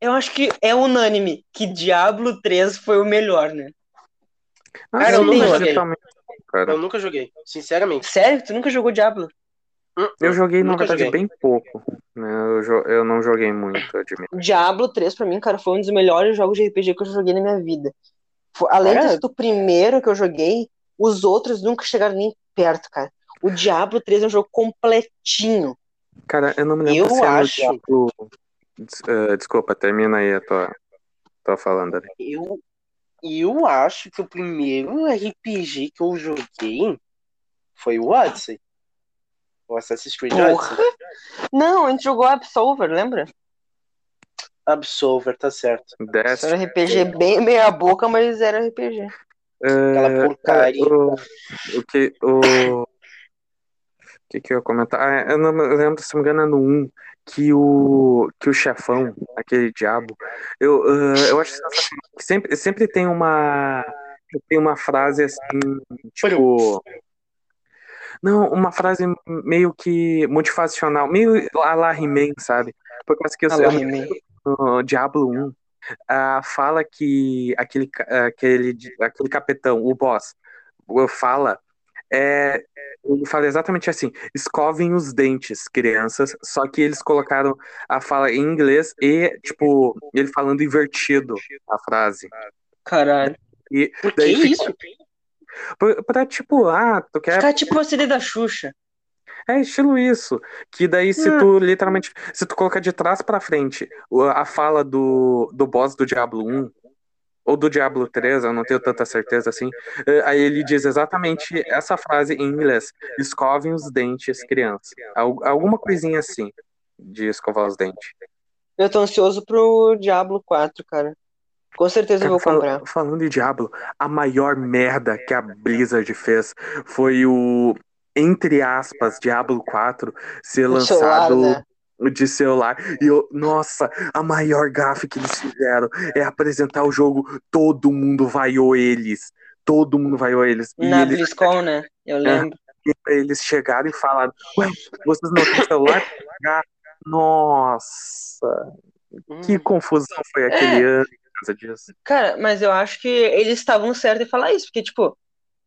Speaker 2: Eu acho que é unânime que Diablo 3 foi o melhor, né?
Speaker 1: Ah,
Speaker 3: Cara, eu nunca joguei.
Speaker 1: cara.
Speaker 3: Eu nunca joguei, sinceramente.
Speaker 2: Sério? Tu nunca jogou Diablo?
Speaker 3: Hum,
Speaker 1: Eu joguei, na verdade,
Speaker 3: joguei.
Speaker 1: bem pouco. né? Eu, jo- eu não joguei muito, eu admito.
Speaker 2: Diablo 3, pra mim, cara, foi um dos melhores jogos de RPG que eu já joguei na minha vida. Além
Speaker 3: Cara.
Speaker 2: de ser o primeiro que eu joguei, os outros nunca chegaram nem perto, cara. O Diablo 3 é um jogo completinho.
Speaker 1: Cara, eu não me lembro
Speaker 3: Eu
Speaker 1: se é
Speaker 3: acho-
Speaker 1: Diablo... Des- eh, desculpa, termina aí a tua, tua falando ali.
Speaker 3: Eu, eu acho que o primeiro RPG que eu joguei foi o Odyssey. O Assassin's Creed
Speaker 2: Porra.
Speaker 3: Odyssey.
Speaker 2: Não, a gente jogou Absolver, lembra?
Speaker 3: Absolver, tá certo.
Speaker 1: Destiny.
Speaker 2: Era RPG bem meia boca, mas era RPG.
Speaker 3: Aquela
Speaker 1: Eh,
Speaker 3: porcaria.
Speaker 1: o, o que o, o que que eu ia comentar? Ah, eu não lembro, se não me engano, é no 1, que o, que o chefão, aquele diabo, eu, eh, eu acho que sempre, sempre tem uma tem uma frase assim, tipo não, uma frase meio que motivacional, meio a la He-Man, sabe? Por causa que eu, eu. No Diablo 1, ah, fala que aquele, ca- aquele, aquele capitão, o boss, fala, é, ele fala exatamente assim: escovem os dentes, crianças. Só que eles colocaram a fala em inglês e, tipo, ele falando invertido a frase.
Speaker 2: Caralho.
Speaker 1: E
Speaker 3: Por que
Speaker 1: daí
Speaker 3: isso?
Speaker 1: pra, pra, tipo, ah, tu quer.
Speaker 2: Ficar tipo a CD da Xuxa.
Speaker 1: É estilo isso. Que daí, se
Speaker 2: Hum.
Speaker 1: tu literalmente. Se tu colocar de trás pra frente a fala do, do boss do Diablo 1, ou do Diablo 3, eu não tenho tanta certeza assim. eh, Aí ele diz exatamente essa frase em inglês: escovem os dentes, criança. Al- Alguma coisinha assim de escovar os dentes.
Speaker 2: Eu tô ansioso pro Diablo 4, cara. Com certeza eu vou
Speaker 1: fal-
Speaker 2: comprar.
Speaker 1: falando de Diablo, a maior merda que a Blizzard fez foi o, entre aspas, Diablo 4 ser
Speaker 2: No celular,
Speaker 1: lançado
Speaker 2: né?
Speaker 1: de celular. E eu, nossa, a maior gafe que eles fizeram é apresentar o jogo, todo mundo vaiou eles. Todo mundo vaiou eles.
Speaker 2: Na
Speaker 1: eles,
Speaker 2: BlizzCon, né? Eu lembro.
Speaker 1: eles chegaram e falaram: Ué, vocês não têm celular? Nossa, que
Speaker 3: Hum.
Speaker 1: confusão foi aquele ano por causa disso.
Speaker 2: Cara, mas eu acho que eles estavam certos em falar isso, porque, tipo,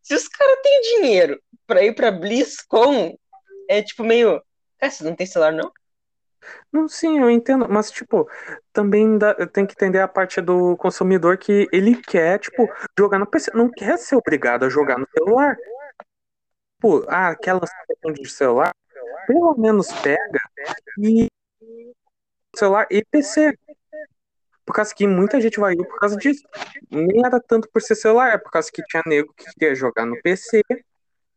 Speaker 2: se os caras têm dinheiro pra ir pra BlizzCon, é tipo meio. Cara, você não tem celular, não?
Speaker 1: Não, sim, eu entendo, mas, tipo, também dá- tem que entender a parte do consumidor que ele quer, tipo, jogar no PC, não quer ser obrigado a jogar no celular. Pô, ah, aquela questão de celular, pelo menos pega e celular e PC. Por causa que muita gente vai ir por causa disso. Nem era tanto por ser celular, é por causa que tinha nego que queria jogar no PC,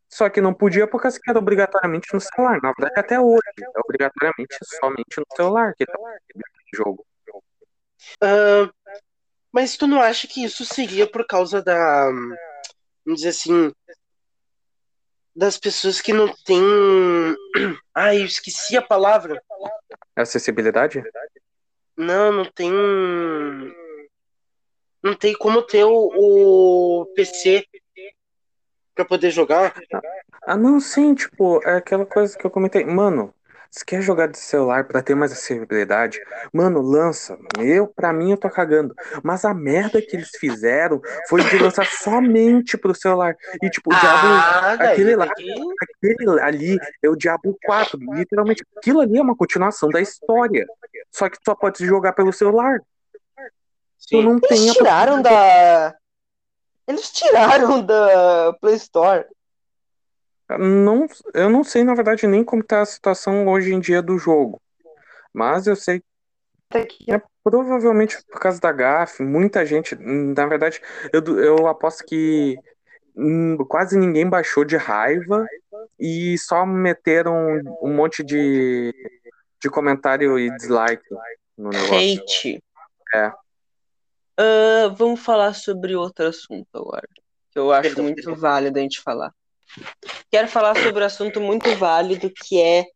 Speaker 1: só que não podia por causa que era obrigatoriamente no celular. Na verdade, até hoje, é obrigatoriamente somente no celular que tá o jogo.
Speaker 3: Ah, mas tu não acha que isso seria por causa da. Vamos dizer assim. Das pessoas que não têm. Ai, eu esqueci a palavra.
Speaker 1: Acessibilidade?
Speaker 3: Não, não tem. Não tem como ter o, o PC pra poder jogar.
Speaker 1: Ah, não, sim, tipo, é aquela coisa que eu comentei. Mano, se quer jogar de celular pra ter mais acessibilidade, mano, lança. Eu, pra mim, eu tô cagando. Mas a merda que eles fizeram foi de lançar somente pro celular. E, tipo, o Diablo.
Speaker 3: Ah,
Speaker 1: aquele lá-
Speaker 3: tem que-
Speaker 1: Aquele ali é o Diablo 4. Literalmente, aquilo ali é uma continuação da história. Só que só pode jogar pelo celular. Tu
Speaker 3: Sim.
Speaker 1: não tem
Speaker 2: Eles
Speaker 1: a
Speaker 2: tiraram da. Eles tiraram da Play Store.
Speaker 1: Não, eu não sei, na verdade, nem como tá a situação hoje em dia do jogo. Mas eu sei que é provavelmente por causa da GAF, muita gente, na verdade, eu, eu aposto que quase ninguém baixou de raiva e só meteram um monte de, de comentário e dislike no negócio.
Speaker 2: Hate.
Speaker 1: É.
Speaker 2: Ah, vamos falar sobre outro assunto agora. Que eu acho
Speaker 3: Perdão,
Speaker 2: muito válido a gente falar. Quero falar sobre um assunto muito válido que é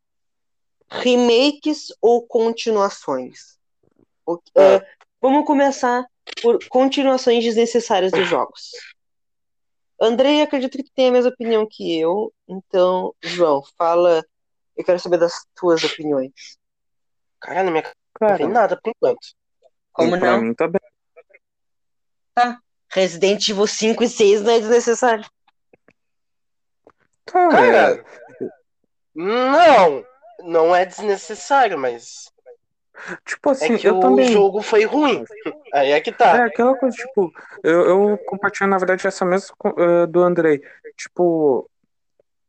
Speaker 2: remakes ou continuações. Ah, vamos começar por continuações desnecessárias dos jogos. Andrei, acredito que tem a mesma opinião que eu. Então, João, fala. Eu quero saber das tuas opiniões.
Speaker 3: Cara, na minha cabeça não vem nada por enquanto.
Speaker 2: Como não?
Speaker 1: mim tá bem.
Speaker 2: Resident Evil 5 e 6 não é desnecessário.
Speaker 3: Cara,
Speaker 1: é,
Speaker 3: não, não é desnecessário, mas
Speaker 1: tipo assim,
Speaker 3: é que
Speaker 1: eu
Speaker 3: o
Speaker 1: também.
Speaker 3: jogo foi ruim. Aí é que
Speaker 1: É
Speaker 3: tá.
Speaker 1: aquela coisa, tipo, eu, eu compartilho, na verdade, essa mesma eh, do Andrei. Tipo,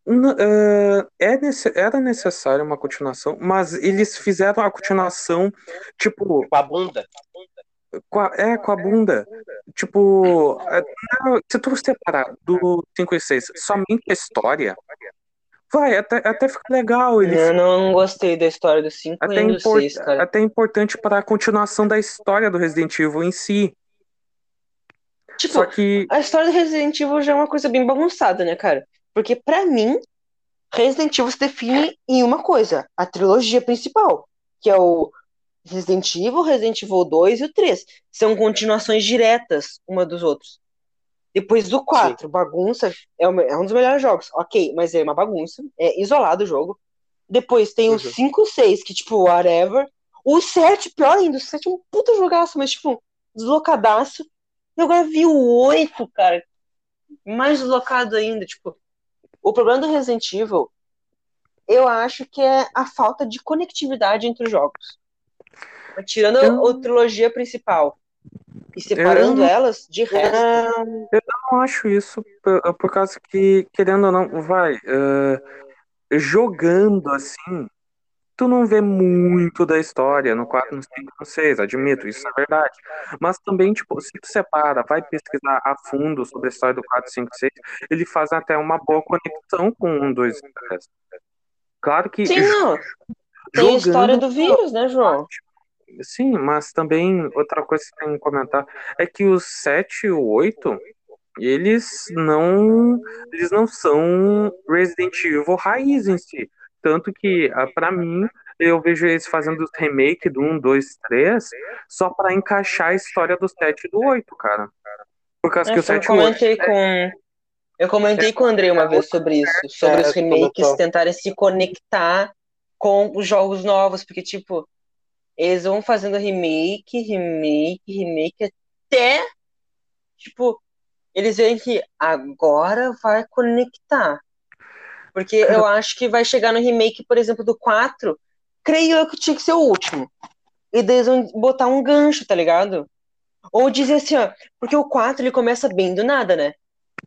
Speaker 1: eh, é nesse- era necessário uma continuação, mas eles fizeram a continuação, tipo,
Speaker 3: Com a bunda.
Speaker 1: Com a, é, com a bunda. Tipo, não, se tu separar do 5 e 6 somente a história, vai, até, até fica legal. Ele
Speaker 2: Eu não gostei da história do 5
Speaker 1: até,
Speaker 2: nem do
Speaker 1: impor-
Speaker 2: 6, cara.
Speaker 1: até importante para a continuação da história do Resident Evil em si.
Speaker 2: Tipo,
Speaker 1: Só que.
Speaker 2: a história do Resident Evil já é uma coisa bem bagunçada, né, cara? Porque pra mim, Resident Evil se define em uma coisa, a trilogia principal, que é o Resident Evil, Resident Evil 2 e o 3. São continuações diretas uma dos outros. Depois do 4, bagunça, é, o é um dos melhores jogos. Ok, mas é uma bagunça. É isolado o jogo. Depois tem o
Speaker 3: Uhum.
Speaker 2: 5, 6, que tipo, whatever. O 7, pior ainda, o 7 é um puta jogaço, mas tipo, deslocadaço. E agora vi o 8, cara. Mais deslocado ainda, tipo. O problema do Resident Evil, eu acho que é a falta de conectividade entre os jogos. Tirando
Speaker 1: Eu-
Speaker 2: a trilogia principal e separando
Speaker 1: Eu-
Speaker 2: elas, de resto.
Speaker 1: não acho isso por, por causa que, querendo ou não, vai, eh, jogando assim, tu não vê muito da história no 4, no 5, no 6, admito, isso é verdade. Mas também, tipo, se tu separa, vai pesquisar a fundo sobre a história do 4, 5, 6, ele faz até uma boa conexão com um, dois e três. Claro que
Speaker 2: Sim, não. Tem a história do vírus, né, João?
Speaker 1: Sim, mas também outra coisa que tem que comentar é que os 7 e o 8, eles não eles não são Resident Evil raiz em si. Tanto que, ah, pra mim, eu vejo eles fazendo os remake do 1, 2, 3 só pra encaixar a história do 7 e do 8, cara. Por causa que o
Speaker 2: Nossa, eu
Speaker 1: 7 e o 8
Speaker 2: comentei com. Eu comentei com o André uma vez sobre isso, sobre
Speaker 3: É,
Speaker 2: os remakes tentarem se conectar com os jogos novos, porque, tipo, eles vão fazendo remake, remake, remake, até, tipo, eles veem que agora vai conectar. Porque eu acho que vai chegar no remake, por exemplo, do 4, creio eu que tinha que ser o último. E daí eles vão botar um gancho, tá ligado? Ou dizer assim, ó, porque o 4 ele começa bem do nada, né?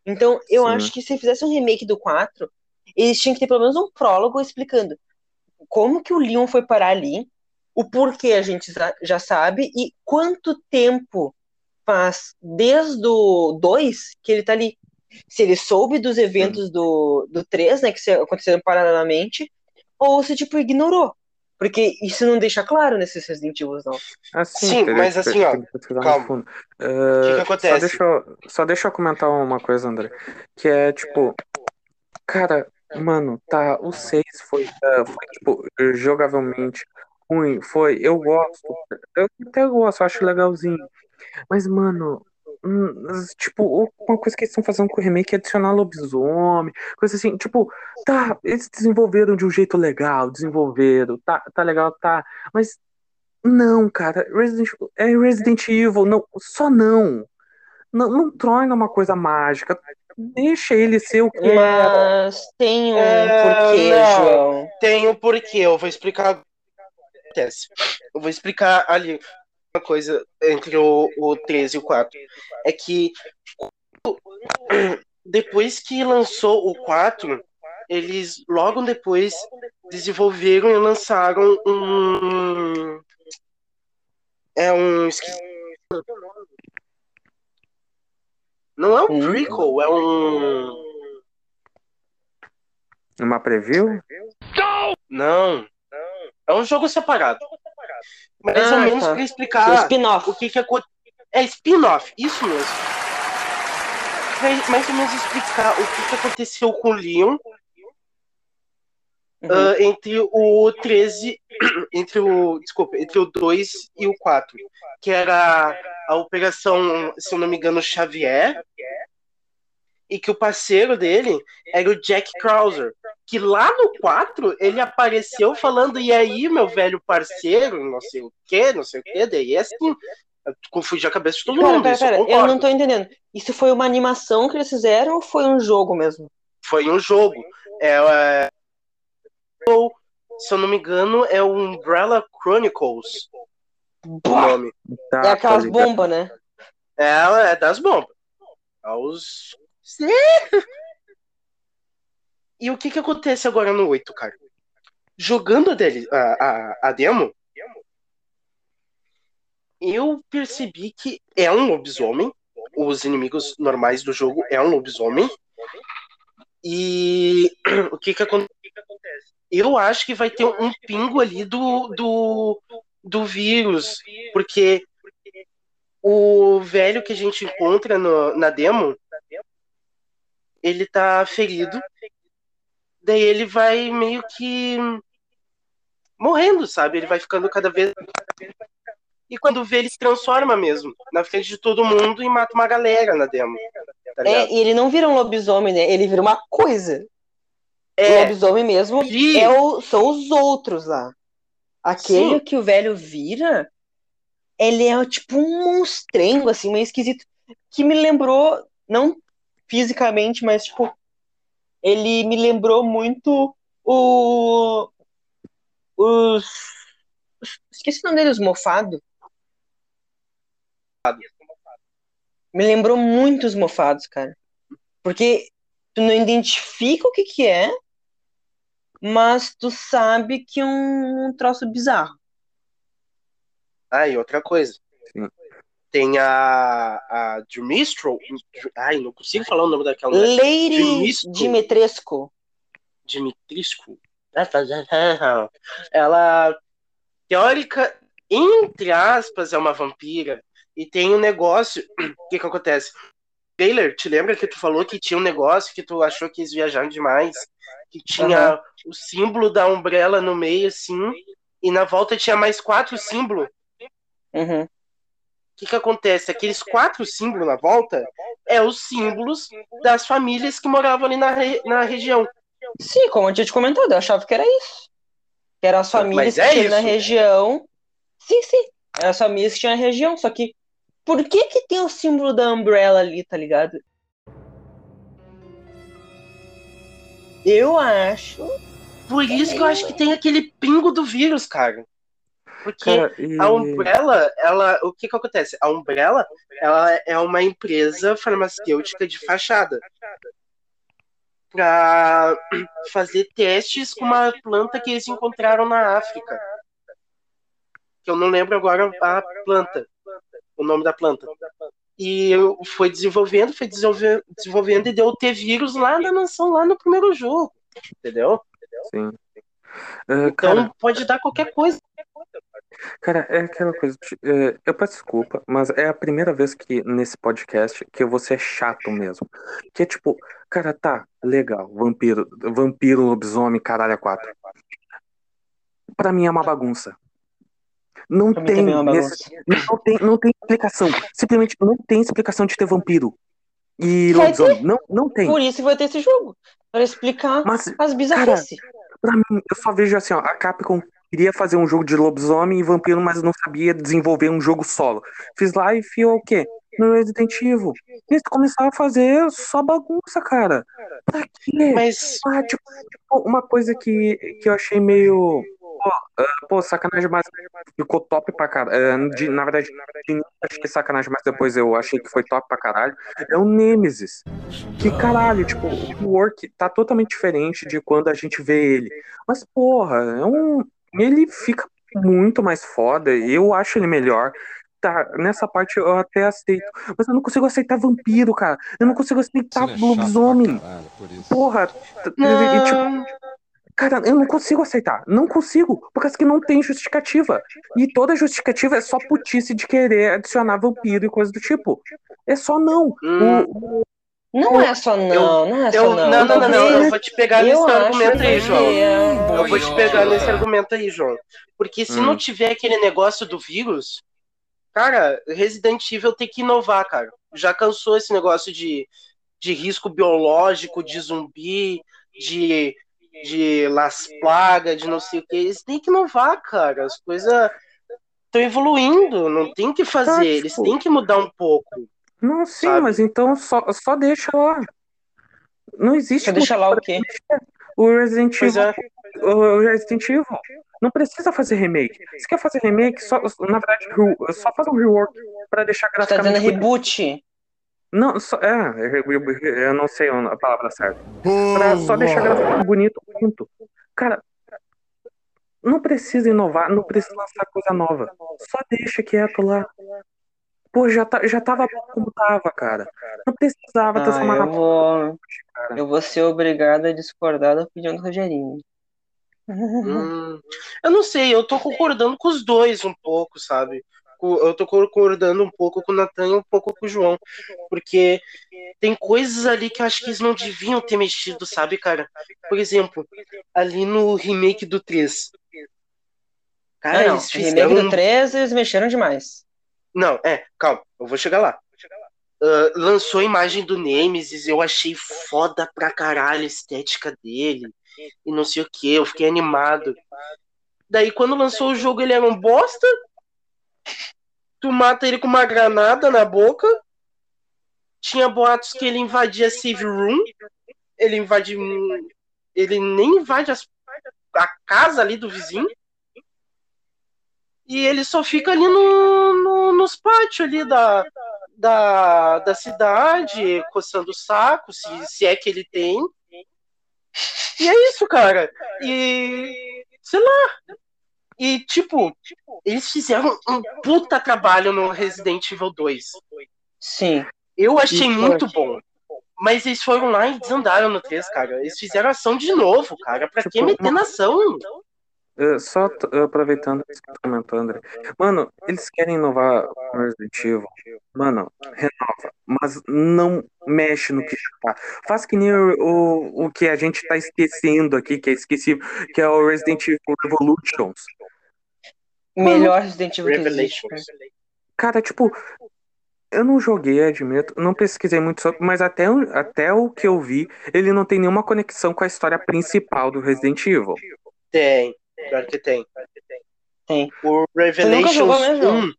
Speaker 2: Então, eu
Speaker 1: Sim.
Speaker 2: acho que se fizesse um remake do 4, eles tinham que ter pelo menos um prólogo explicando como que o Leon foi parar ali, o porquê a gente já- sabe e quanto tempo faz desde o 2 que ele tá ali. Se ele soube dos eventos do, do 3, né, que aconteceram paralelamente, ou se, tipo, ignorou. Porque isso não deixa claro nesses Resident Evil, não.
Speaker 1: Assim,
Speaker 3: Sim, mas assim, ó, calma.
Speaker 1: fundo.
Speaker 3: O
Speaker 1: Ah,
Speaker 3: que que
Speaker 1: Só
Speaker 3: acontece?
Speaker 1: deixa, eu, só deixa eu comentar uma coisa, André. Que é tipo, cara, mano, tá, o 6 foi, ah, foi tipo, jogavelmente ruim. Foi, eu gosto, eu até gosto, eu acho legalzinho. Mas, mano, hum, tipo, uma coisa que eles estão fazendo com o remake é adicionar lobisomem, coisa assim, tipo, tá, eles desenvolveram de um jeito legal, desenvolveram, tá, tá legal, tá, mas não, cara, Resident, é Resident Evil, não, só não. Não, não torna uma coisa mágica. Deixa ele ser o que é.
Speaker 2: Mas tem um
Speaker 3: É,
Speaker 2: porquê,
Speaker 3: não.
Speaker 2: João.
Speaker 3: Tem o porquê, eu vou explicar. Acontece. Eu vou explicar ali uma coisa entre o, o 13 e o 4. É que depois que lançou o 4, eles logo depois desenvolveram e lançaram um. É um. Não é um
Speaker 2: Hum?
Speaker 3: prequel, é um.
Speaker 1: Uma preview?
Speaker 3: Não. É um jogo separado. Mais ou
Speaker 2: Ah,
Speaker 3: menos
Speaker 2: tá.
Speaker 3: pra
Speaker 2: O
Speaker 3: explicar
Speaker 2: spin-off.
Speaker 3: o que que aconteceu. É spin-off, isso mesmo. Pra mais ou menos explicar o que que aconteceu com o Leon
Speaker 2: Uhum.
Speaker 3: ah, entre o 13, entre o, desculpa, entre o 2 e o 4, que era a operação, se eu não me engano, Xavier, e que o parceiro dele era o Jack Krauser, que lá no 4 ele apareceu falando, e aí, meu velho parceiro, não sei o que, não sei o que, daí é assim, confundiu a cabeça de todo
Speaker 2: Pera,
Speaker 3: mundo,
Speaker 2: pera,
Speaker 3: isso eu
Speaker 2: pera, eu
Speaker 3: concordo.
Speaker 2: não tô entendendo. Isso foi uma animação que eles fizeram ou foi um jogo mesmo?
Speaker 3: Foi um jogo. É, é, ou, se eu não me engano, é o Umbrella Chronicles o nome.
Speaker 1: Tá,
Speaker 2: é
Speaker 1: tá
Speaker 2: aquelas
Speaker 1: ligado.
Speaker 2: bombas, né?
Speaker 3: É, é das bombas. É os... E o que que acontece agora no 8, cara? Jogando a, dele, a, a, a demo, eu percebi que é um lobisomem. Os inimigos normais do jogo é um lobisomem. E o que que acontece? Eu acho que vai ter um pingo ali do, do, do vírus, porque o velho que a gente encontra no- na demo, ele tá ferido. Daí ele vai meio que morrendo, sabe? Ele vai ficando cada vez. E quando vê, ele se transforma mesmo, na frente de todo mundo e mata uma galera na demo. Tá?
Speaker 2: É, e ele não vira um lobisomem, né? Ele vira uma coisa. O
Speaker 3: É,
Speaker 2: lobisomem mesmo é o- são os outros lá. Aquele
Speaker 3: Sim.
Speaker 2: que o velho vira, ele é tipo um monstrengo, assim, meio esquisito. Que me lembrou, não fisicamente, mas tipo, ele me lembrou muito o. Os. Esqueci o nome dele, os mofados. Me lembrou muito os mofados, cara. Porque tu não identifica o que que é, mas tu sabe que é um, um troço bizarro.
Speaker 3: Ah, e outra coisa.
Speaker 1: Sim.
Speaker 3: Tem a, a Dmistro. Ai, não consigo falar o nome daquela mulher.
Speaker 2: Lady
Speaker 3: Dimitrescu.
Speaker 2: Dimitrescu.
Speaker 3: Ela, teórica, entre aspas, é uma vampira. E tem um negócio. O que que acontece? Taylor, te lembra que tu falou que tinha um negócio que tu achou que eles viajaram demais? Que tinha o símbolo da Umbrella no meio, assim, e na volta tinha mais quatro símbolos.
Speaker 2: Uhum.
Speaker 3: O que, que acontece? Aqueles quatro símbolos na volta é os símbolos das famílias que moravam ali na, re- na região.
Speaker 2: Sim, como eu tinha te comentado, eu achava que era isso. Que eram as famílias
Speaker 3: é
Speaker 2: que tinham na
Speaker 3: isso?
Speaker 2: região. Sim, sim. Eram as famílias que tinham na região. Só que por que que tem o símbolo da Umbrella ali, tá ligado? Eu acho.
Speaker 3: Por isso que eu acho que tem aquele pingo do vírus, cara. Porque
Speaker 1: Cara, e...
Speaker 3: a Umbrella, ela, o que que acontece? A Umbrella, ela é uma empresa farmacêutica de fachada para fazer testes com uma planta que eles encontraram na África. Que eu não lembro agora a planta, o nome da planta. E foi desenvolvendo, foi desenvolvendo, desenvolvendo e deu o T-vírus lá na nação, lá no primeiro jogo. Entendeu?
Speaker 1: Sim. Ah,
Speaker 3: Então
Speaker 1: cara,
Speaker 3: pode dar qualquer coisa.
Speaker 1: Cara, é aquela coisa. de- é, eu peço desculpa, mas é a primeira vez que nesse podcast que eu vou ser chato mesmo. Que é tipo, cara, tá, legal, vampiro, vampiro, lobisomem, caralho, a quatro. Pra mim é uma bagunça. Não
Speaker 2: Pra mim
Speaker 1: tem,
Speaker 2: também é uma
Speaker 1: nesse-
Speaker 2: bagunça.
Speaker 1: não tem, não tem explicação. Simplesmente não tem explicação de ter vampiro e
Speaker 2: Vai
Speaker 1: lobisomem. Não, não tem.
Speaker 2: Por isso vai ter esse jogo. Pra explicar
Speaker 1: Mas
Speaker 2: as bizarrices.
Speaker 1: Pra mim, eu só vejo assim, ó, a Capcom queria fazer um jogo de lobisomem e vampiro, mas não sabia desenvolver um jogo solo. Fiz lá e o quê? No Resident Evil. Eles começaram a fazer só bagunça, cara. Pra quê?
Speaker 3: Mas
Speaker 1: Ah, tipo, tipo, uma coisa que, que eu achei meio. Pô, ah, pô, sacanagem, mas ficou top pra caralho. De, na verdade, de início eu achei sacanagem, mas depois eu achei que foi top pra caralho. É o Nemesis. Que caralho, tipo, o work tá totalmente diferente de quando a gente vê ele. Mas, porra, é um. Ele fica muito mais foda. Eu acho ele melhor. Tá, nessa parte eu até aceito. Mas eu não consigo aceitar vampiro, cara. Eu não consigo aceitar
Speaker 5: não é
Speaker 1: lobisomem.
Speaker 5: caralho.
Speaker 1: Porra, e, tipo,
Speaker 3: não,
Speaker 1: Cara, eu não consigo aceitar. Não consigo. Por causa que não tem justificativa. E toda justificativa é só putice de querer adicionar vampiro e coisa do tipo. É só não.
Speaker 3: Hum.
Speaker 1: O-
Speaker 2: Não é só não, não é só
Speaker 3: eu,
Speaker 2: não.
Speaker 3: não, não, não, não, eu vou te pegar
Speaker 2: eu
Speaker 3: nesse argumento aí, João.
Speaker 2: é-
Speaker 3: Eu vou te pegar nesse argumento aí, João. Porque se
Speaker 1: Hum.
Speaker 3: não tiver aquele negócio do vírus, cara, Resident Evil tem que inovar, cara. Já cansou esse negócio de, de risco biológico, de zumbi, de, de las plagas, de não sei o que. Eles têm que inovar, cara. As coisas estão evoluindo, não tem que fazer.
Speaker 1: Tá,
Speaker 3: Eles
Speaker 1: tipo-
Speaker 3: têm que mudar um pouco.
Speaker 1: Não, sim,
Speaker 3: Sabe?
Speaker 1: mas então só, só deixa lá. Não existe
Speaker 2: Você deixa lá o quê?
Speaker 1: o Resident
Speaker 3: Pois
Speaker 1: Evil.
Speaker 3: é.
Speaker 1: O Resident Evil. Não precisa fazer remake. Se quer fazer remake, só, na verdade, só faz um rework pra deixar
Speaker 2: Você tá dizendo
Speaker 1: bonito.
Speaker 2: reboot?
Speaker 1: Não, só, é, eu, eu não sei a palavra certa. Pra só deixar graficamente bonito, ponto. Cara, não precisa inovar, não precisa lançar coisa nova. Só deixa quieto lá. Pô, já, tá, já tava bom como tava, cara. Não precisava
Speaker 2: Ah,
Speaker 1: transformar
Speaker 2: eu
Speaker 1: na
Speaker 2: vou.
Speaker 1: cara.
Speaker 2: Eu vou ser obrigado a discordar da opinião do Rogerinho.
Speaker 3: Hum, eu não sei, eu tô concordando com os dois um pouco, sabe? Eu tô concordando um pouco com o Natan e um pouco com o João. Porque tem coisas ali que eu acho que eles não deviam ter mexido, sabe, cara? Por exemplo, ali no remake do 3. Cara,
Speaker 2: Ah, não.
Speaker 3: eles
Speaker 2: remake
Speaker 3: fizeram. um
Speaker 2: do 3, eles mexeram demais.
Speaker 3: Não, é, calma, eu vou chegar lá. Ah, lançou a imagem do Nemesis, eu achei foda pra caralho a estética dele. E não sei o que, eu fiquei animado. Daí quando lançou o jogo ele era um bosta. Tu mata ele com uma granada na boca. Tinha boatos que ele invadia save room. Ele invade. Ele nem invade as- a casa ali do vizinho. E ele só fica ali no, no- nos pátios ali da, da, da cidade, coçando o saco, se, se é que ele tem. E é isso, cara. E. sei lá. E, tipo, eles fizeram um puta trabalho no Resident Evil 2.
Speaker 2: Sim.
Speaker 3: Eu achei muito bom. Mas eles foram lá e desandaram no 3, cara. Eles fizeram ação de novo, cara. Pra que
Speaker 1: Tipo,
Speaker 3: meter na ação?
Speaker 1: É, só t- aproveitando que tu comentou, André. Mano, eles querem inovar o Resident Evil. Mano, renova. Mas não mexe no que já tá. Faz que nem o, o, que a gente tá esquecendo aqui, que é esquecível, que é o Resident Evil Revolutions.
Speaker 2: Melhor Resident Evil que
Speaker 3: Revelations.
Speaker 2: existe.
Speaker 1: Cara, tipo, eu não joguei, admito, não pesquisei muito sobre, mas até, até o que eu vi, ele não tem nenhuma conexão com a história principal do Resident Evil.
Speaker 3: Tem. Pior que tem.
Speaker 2: Tem.
Speaker 3: O Revelations
Speaker 2: jogou mesmo?
Speaker 3: 1.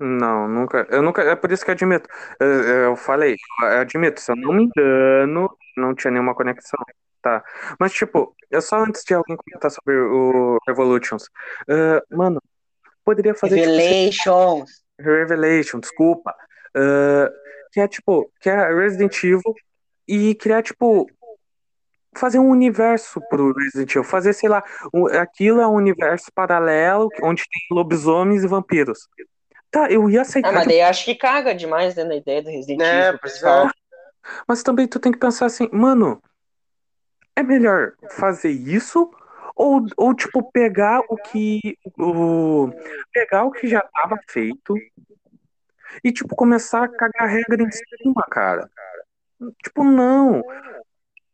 Speaker 1: Não, nunca. Eu nunca. É por isso que eu admito. Eu, eu falei, eu admito, se eu não me engano, não tinha nenhuma conexão. Tá. Mas, tipo, eu só antes de alguém comentar sobre o Revolutions. ah, mano, poderia fazer tipo,
Speaker 2: Revelations.
Speaker 1: Revelation, desculpa. Ah, que é tipo, que é Resident Evil e criar, tipo, fazer um universo pro Resident Evil. Fazer, sei lá, um- aquilo é um universo paralelo onde tem lobisomens e vampiros. Tá, eu ia aceitar.
Speaker 2: Ah, mas
Speaker 1: de
Speaker 2: daí acho que caga demais dentro da ideia do Resident
Speaker 3: É,
Speaker 2: Evil
Speaker 3: pois
Speaker 2: principal.
Speaker 3: é.
Speaker 1: Mas também tu tem que pensar assim, mano, é melhor fazer isso ou, ou tipo, pegar o que. O, pegar o que já tava feito e, tipo, começar a cagar regra em cima, cara. Tipo, não.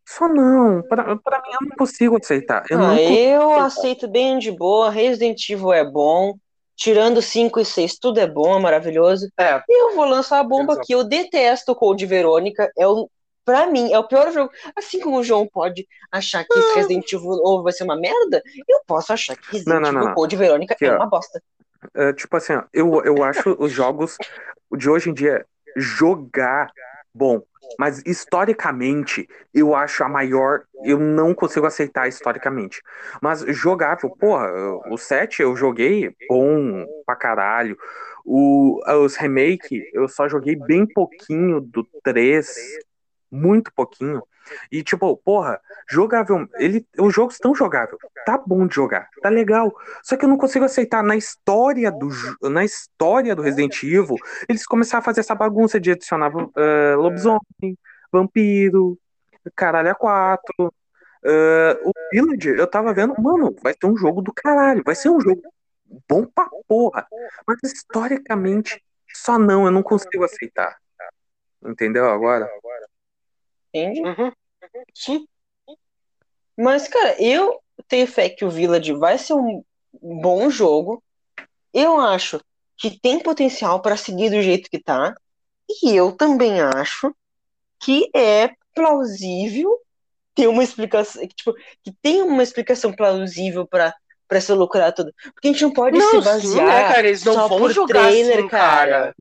Speaker 1: Só não. Pra, pra mim, eu não consigo aceitar. Eu não
Speaker 2: Ah, eu
Speaker 1: aceitar.
Speaker 2: aceito bem de boa. Resident Evil é bom. Tirando 5 e 6, tudo é bom, é maravilhoso.
Speaker 3: É,
Speaker 2: E eu vou lançar a bomba
Speaker 3: Exato.
Speaker 2: aqui. Eu detesto o Code Verônica. É o, pra mim, é o pior jogo. Assim como o João pode achar que esse Resident Evil novo vai ser uma merda, eu posso achar que Resident
Speaker 1: Não, não, não,
Speaker 2: Evil
Speaker 1: não.
Speaker 2: Code Verônica
Speaker 1: Aqui,
Speaker 2: é uma bosta.
Speaker 1: É, tipo assim, ó, eu, eu acho os jogos de hoje em dia jogar bom, mas historicamente eu acho a maior. Eu não consigo aceitar historicamente. Mas jogável, porra, o 7 eu joguei bom pra caralho. O, os remake eu só joguei bem pouquinho do 3, muito pouquinho. E tipo, porra, jogável, ele, os jogos estão jogável, tá bom de jogar, tá legal. Só que eu não consigo aceitar na história do na história do Resident Evil, eles começaram a fazer essa bagunça de adicionar eh, lobisomem, vampiro, caralho a quatro. eh, o Village, eu tava vendo, mano, vai ter um jogo do caralho, vai ser um jogo bom pra porra. Mas historicamente, só não, eu não consigo aceitar. Entendeu agora?
Speaker 2: Entende?
Speaker 3: uhum. Sim.
Speaker 2: Mas, cara, eu tenho fé que o Village vai ser um bom jogo. Eu acho que tem potencial para seguir do jeito que tá. E eu também acho que é plausível ter uma explicação, tipo, que tem uma explicação plausível para para se lucrar tudo. Porque a gente não pode
Speaker 3: Não,
Speaker 2: se
Speaker 3: sim,
Speaker 2: basear
Speaker 3: né, cara? Eles não
Speaker 2: só
Speaker 3: vão
Speaker 2: por
Speaker 3: jogar
Speaker 2: trailer,
Speaker 3: assim,
Speaker 2: cara.
Speaker 3: cara.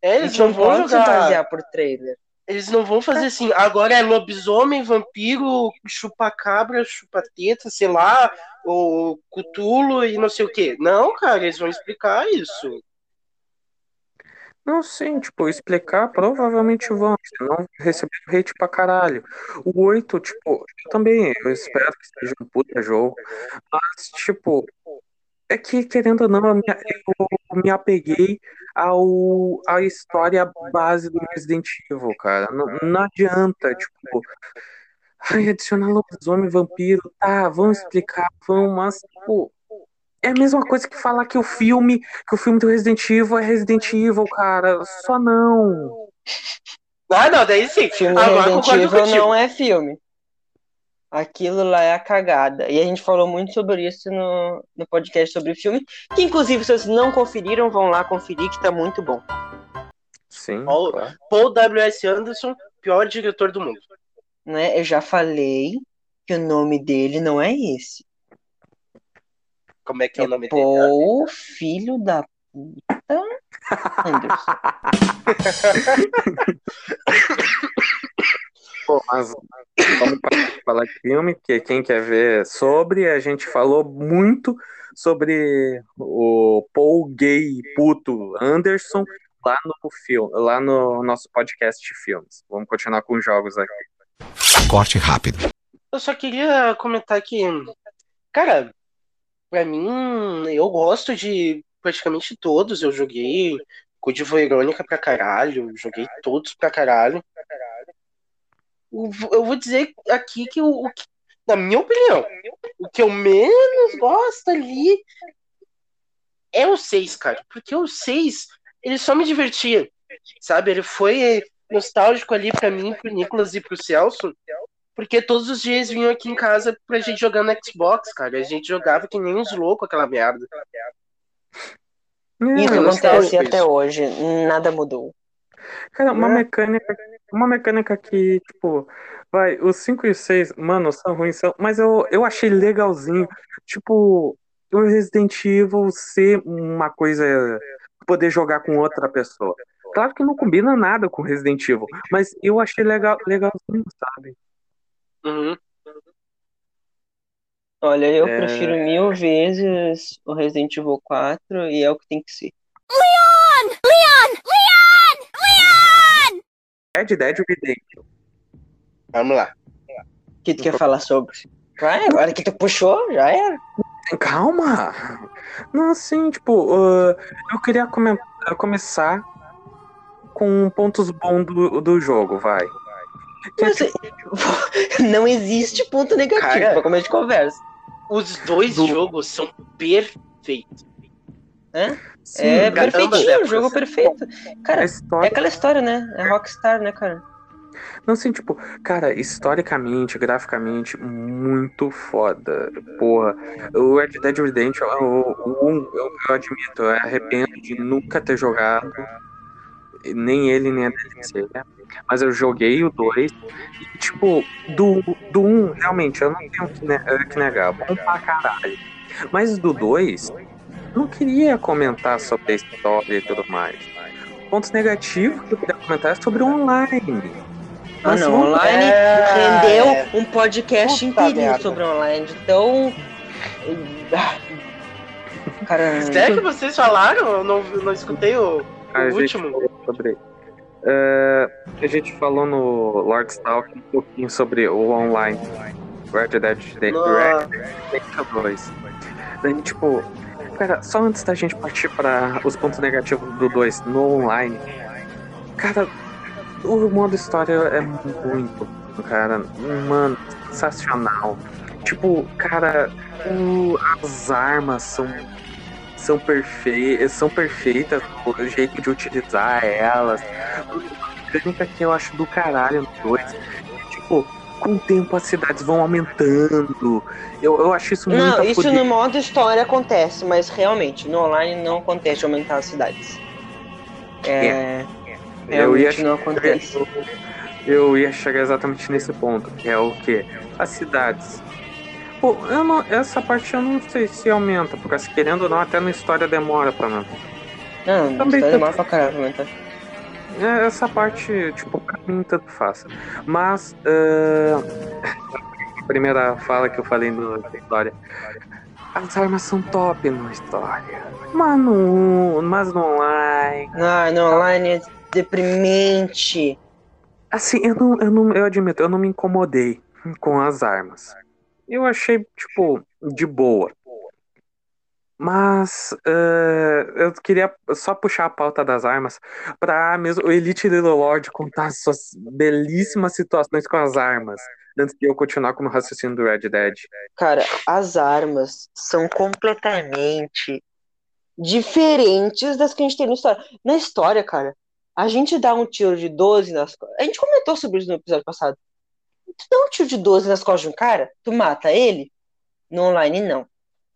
Speaker 3: É, eles não
Speaker 2: não
Speaker 3: vão
Speaker 2: se basear por trailer.
Speaker 3: Eles não vão fazer assim, agora é lobisomem, vampiro, chupa-cabra, chupa-teta, sei lá, o cutulo e não sei o quê. Não, cara, eles vão explicar isso.
Speaker 1: Não, sim, tipo, explicar provavelmente vão, senão recebendo hate pra caralho. O 8, tipo, eu também, eu espero que seja um puta jogo, mas, tipo, é que, querendo ou não, eu me, eu me apeguei ao, à história base do Resident Evil, cara. Não, não adianta, tipo, ai, adicionar lobisomem, vampiro, tá, vão explicar, vão, mas, tipo, é a mesma coisa que falar que o filme, que o filme do Resident Evil é Resident Evil, cara. Só não.
Speaker 3: Ah, não, daí sim.
Speaker 2: Filme
Speaker 3: Agora
Speaker 2: Resident Evil não é filme. Aquilo lá é a cagada. E a gente falou muito sobre isso no, no podcast sobre filme. Que inclusive, se vocês não conferiram, vão lá conferir, que tá muito bom.
Speaker 1: Sim,
Speaker 3: Ó,
Speaker 1: claro.
Speaker 3: Paul W.S. Anderson, pior diretor do mundo.
Speaker 2: Né? Eu já falei que o nome dele não é esse.
Speaker 3: Como é que é,
Speaker 2: É
Speaker 3: o nome dele?
Speaker 2: Paul, filho da puta Anderson.
Speaker 1: Pô, mas vamos falar de filme, porque quem quer ver sobre, a gente falou muito sobre o Paul Gay puto Anderson lá no filme, lá no nosso podcast de filmes. Vamos continuar com os jogos aqui.
Speaker 5: Corte rápido.
Speaker 3: Eu só queria comentar que, cara, pra mim, eu gosto de praticamente todos. Eu joguei Code Verônica pra caralho, joguei todos pra caralho. Eu vou- eu vou dizer aqui que, o, o que- na minha opinião, o que eu menos gosto ali é o 6, cara. Porque o 6, ele só me divertia, sabe? Ele foi nostálgico ali pra mim, pro Nicolas e pro Celso. Porque todos os dias vinham aqui em casa pra gente jogar no Xbox, cara. A gente jogava que nem uns loucos aquela merda.
Speaker 2: Isso
Speaker 1: É,
Speaker 2: acontece
Speaker 3: isso.
Speaker 2: até hoje, nada mudou.
Speaker 1: Cara, uma
Speaker 3: É.
Speaker 1: mecânica, uma mecânica que, tipo, vai, os 5 e 6, mano, são ruins, são, mas eu, eu achei legalzinho. Tipo, o Resident Evil ser uma coisa, poder jogar com outra pessoa. Claro que não combina nada com Resident Evil, mas eu achei legal, legalzinho, sabe?
Speaker 3: Uhum.
Speaker 2: Olha, eu
Speaker 1: É.
Speaker 2: prefiro mil vezes o Resident Evil 4 e é o que tem que ser.
Speaker 1: Red Dead Redemption.
Speaker 3: Vamos lá.
Speaker 2: O que tu quer falar sobre? Vai, agora que tu puxou, já era.
Speaker 1: Calma! Não, assim, tipo, uh, eu queria come- começar com pontos bons do, do jogo, vai. Que é,
Speaker 2: Mas,
Speaker 1: tipo,
Speaker 2: não existe ponto negativo
Speaker 3: Cara.
Speaker 2: pra começo de conversa.
Speaker 3: Os dois
Speaker 1: Do-
Speaker 3: jogos são perfeitos.
Speaker 1: Sim,
Speaker 2: É
Speaker 3: cara, ambas
Speaker 2: perfeitinho, o
Speaker 3: épocas.
Speaker 2: jogo perfeito. Cara, é
Speaker 1: história.
Speaker 2: aquela história, né? É Rockstar, né, cara?
Speaker 1: Não, assim, tipo, cara, historicamente, graficamente, muito foda. Porra, o Red Dead Redemption, o, o, um, eu, eu admito, eu arrependo de nunca ter jogado. Nem ele, nem a DLC. né? Mas eu joguei o 2. E, tipo, do 1, do um, realmente, eu não tenho que, ne- que negar. Bom pra caralho. Mas do 2, não queria comentar sobre a história e tudo mais. Pontos negativos que eu queria comentar é sobre o online.
Speaker 2: Ah,
Speaker 1: Mas
Speaker 2: não,
Speaker 1: vamos-
Speaker 2: online
Speaker 3: É.
Speaker 2: rendeu um podcast
Speaker 3: Puta
Speaker 2: inteirinho
Speaker 3: merda.
Speaker 2: sobre online. Então. ah, Cara,
Speaker 3: Até que vocês falaram, eu não, não escutei o, o último.
Speaker 1: sobre. É, a gente falou no Lord Stalk um pouquinho sobre o online. Red Dead. Redemption 2. Daí, tipo, cara, só antes da gente partir para os pontos negativos do 2 no online, cara, o modo história é muito, cara, mano, sensacional. Tipo, cara, o- as armas são são, perfe são perfeitas, o jeito de utilizar elas. A mecânica que eu acho do caralho no 2. Tipo, com o tempo as cidades vão aumentando. Eu, eu acho isso muito
Speaker 2: Não, isso no modo história acontece, mas realmente, no online não acontece aumentar as cidades. É.
Speaker 1: Eu ia,
Speaker 2: Realmente não acontece.
Speaker 1: eu, eu ia chegar exatamente nesse ponto, que é o que? As cidades. Pô, eu não- essa parte eu não sei se aumenta, porque se querendo ou não, até na história demora pra mim.
Speaker 2: Não,
Speaker 1: Também
Speaker 2: história demora pra caralho pra aumentar.
Speaker 1: É, Essa parte, tipo, pra mim tanto faz. Mas, a primeira fala que eu falei no- na história. As armas são top na história. Mano, mas no online.
Speaker 2: Ah, no online é deprimente.
Speaker 1: Assim, eu não, eu não, eu admito, eu não me incomodei com as armas. Eu achei, tipo, de boa. Mas eh, eu queria só puxar a pauta das armas pra mesmo o Elite Little Lord contar suas belíssimas situações com as armas. Antes de eu continuar com o raciocínio do Red Dead.
Speaker 2: Cara, as armas são completamente diferentes das que a gente tem na história. Na história, cara, a gente dá um tiro de 12 nas. A gente comentou sobre isso no episódio passado. Tu dá um tiro de 12 nas costas de um cara, tu mata ele? No online, não.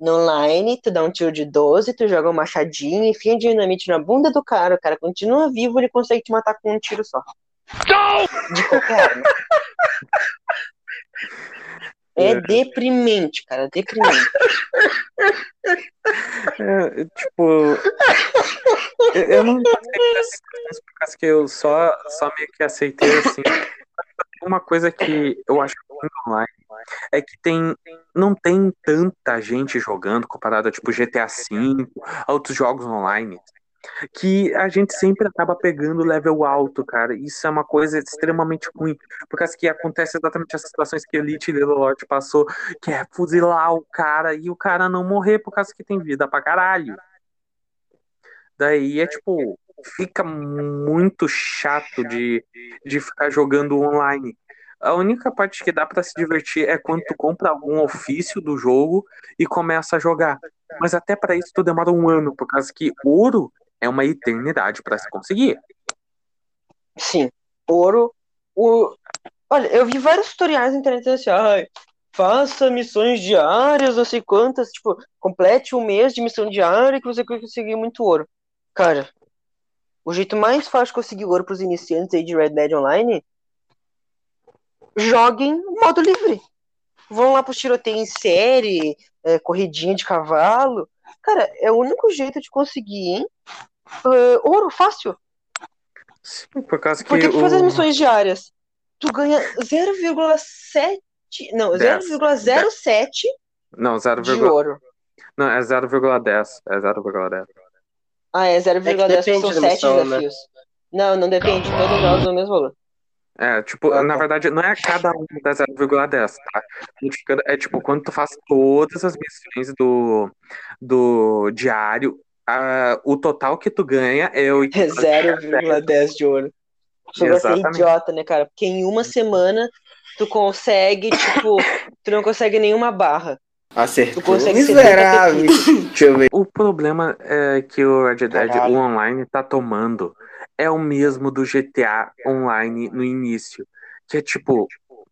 Speaker 2: No online, tu dá um tiro de 12, tu joga um machadinho, enfia dinamite na bunda do cara, o cara continua vivo, ele consegue te matar com um tiro só. De qualquer arma. É
Speaker 1: É.
Speaker 2: deprimente, cara, deprimente.
Speaker 1: É, tipo. eu- Eu não por causa que eu só, só meio que aceitei assim. Uma coisa que eu acho online é que tem, não tem tanta gente jogando comparado a tipo GTA V, outros jogos online, que a gente sempre acaba pegando level alto, cara. Isso é uma coisa extremamente ruim, por causa que acontece exatamente as situações que Elite Lord passou, que é fuzilar o cara e o cara não morrer por causa que tem vida pra caralho. Daí é tipo, fica muito chato de, de ficar jogando online. A única parte que dá pra se divertir é quando tu compra algum ofício do jogo e começa a jogar. Mas até pra isso tu demora um ano, por causa que ouro é uma eternidade pra se conseguir.
Speaker 2: Sim, ouro. O... Olha, eu vi vários tutoriais na internet assim, ai, faça missões diárias, não sei quantas, tipo, complete um mês de missão diária que você vai conseguir muito ouro. Cara, o jeito mais fácil de conseguir ouro pros iniciantes aí de Red Dead Online, joguem modo livre. Vão lá pro tiroteio em série, é, corridinha de cavalo. Cara, é o único jeito de conseguir, hein? É, ouro fácil.
Speaker 1: Sim, por causa que
Speaker 2: Porque tu faz as
Speaker 1: o-
Speaker 2: missões diárias, tu ganha 0,7. Não,
Speaker 1: Dez.
Speaker 2: 0,07
Speaker 1: Não, 0,
Speaker 2: de ouro.
Speaker 1: não, é 0,10. É 0,10.
Speaker 2: Ah, é 0,10
Speaker 3: depende
Speaker 2: são
Speaker 3: da
Speaker 2: 7
Speaker 3: missão, né?
Speaker 2: desafios. Não, não depende, todos jogos o mesmo valor.
Speaker 1: É, tipo,
Speaker 2: Ah,
Speaker 1: na
Speaker 2: tá.
Speaker 1: verdade, não é cada um da 0,10, tá? Modificando- É tipo, quando tu faz todas as missões do, do diário, ah, o total que tu ganha é o
Speaker 2: É 0,10 de ouro. Chega a ser idiota, né, cara? Porque em uma semana tu consegue, tipo, tu não consegue nenhuma barra.
Speaker 5: Acertou.
Speaker 2: Tu consegue
Speaker 5: Miserável. Deixa eu ver.
Speaker 1: O problema é que o Red Dead,
Speaker 3: Caralho.
Speaker 1: o online, tá tomando é o mesmo do GTA Online no início. Que é tipo,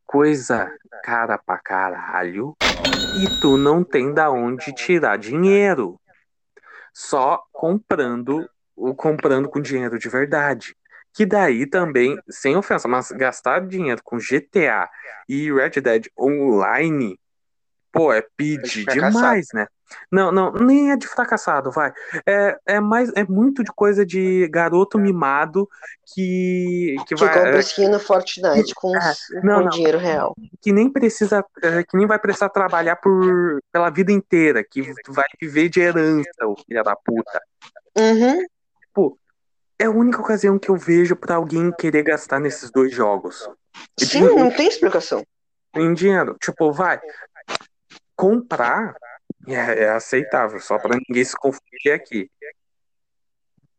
Speaker 1: coisa cara pra caralho e tu não tem da onde tirar dinheiro. Só comprando, o comprando com dinheiro de verdade. Que daí também, sem ofensa, mas gastar dinheiro com GTA e Red Dead Online, pô, é pedir
Speaker 3: fracassado.
Speaker 1: demais, né? Não, não, nem é de fracassado, vai. É, é mais, é muito de coisa de garoto mimado que, que
Speaker 2: Que
Speaker 1: vai,
Speaker 2: compra
Speaker 1: é,
Speaker 2: skin no Fortnite com,
Speaker 1: É, não,
Speaker 2: com
Speaker 1: não.
Speaker 2: dinheiro real.
Speaker 1: que nem precisa, é, que nem vai precisar trabalhar por, pela vida inteira, que vai viver de herança, o filho da puta.
Speaker 2: Uhum.
Speaker 1: É a única ocasião que eu vejo pra alguém querer gastar nesses dois jogos.
Speaker 2: Sim, não tem explicação.
Speaker 1: Em dinheiro. Tipo, vai. Comprar é, é aceitável, só pra ninguém se confundir aqui.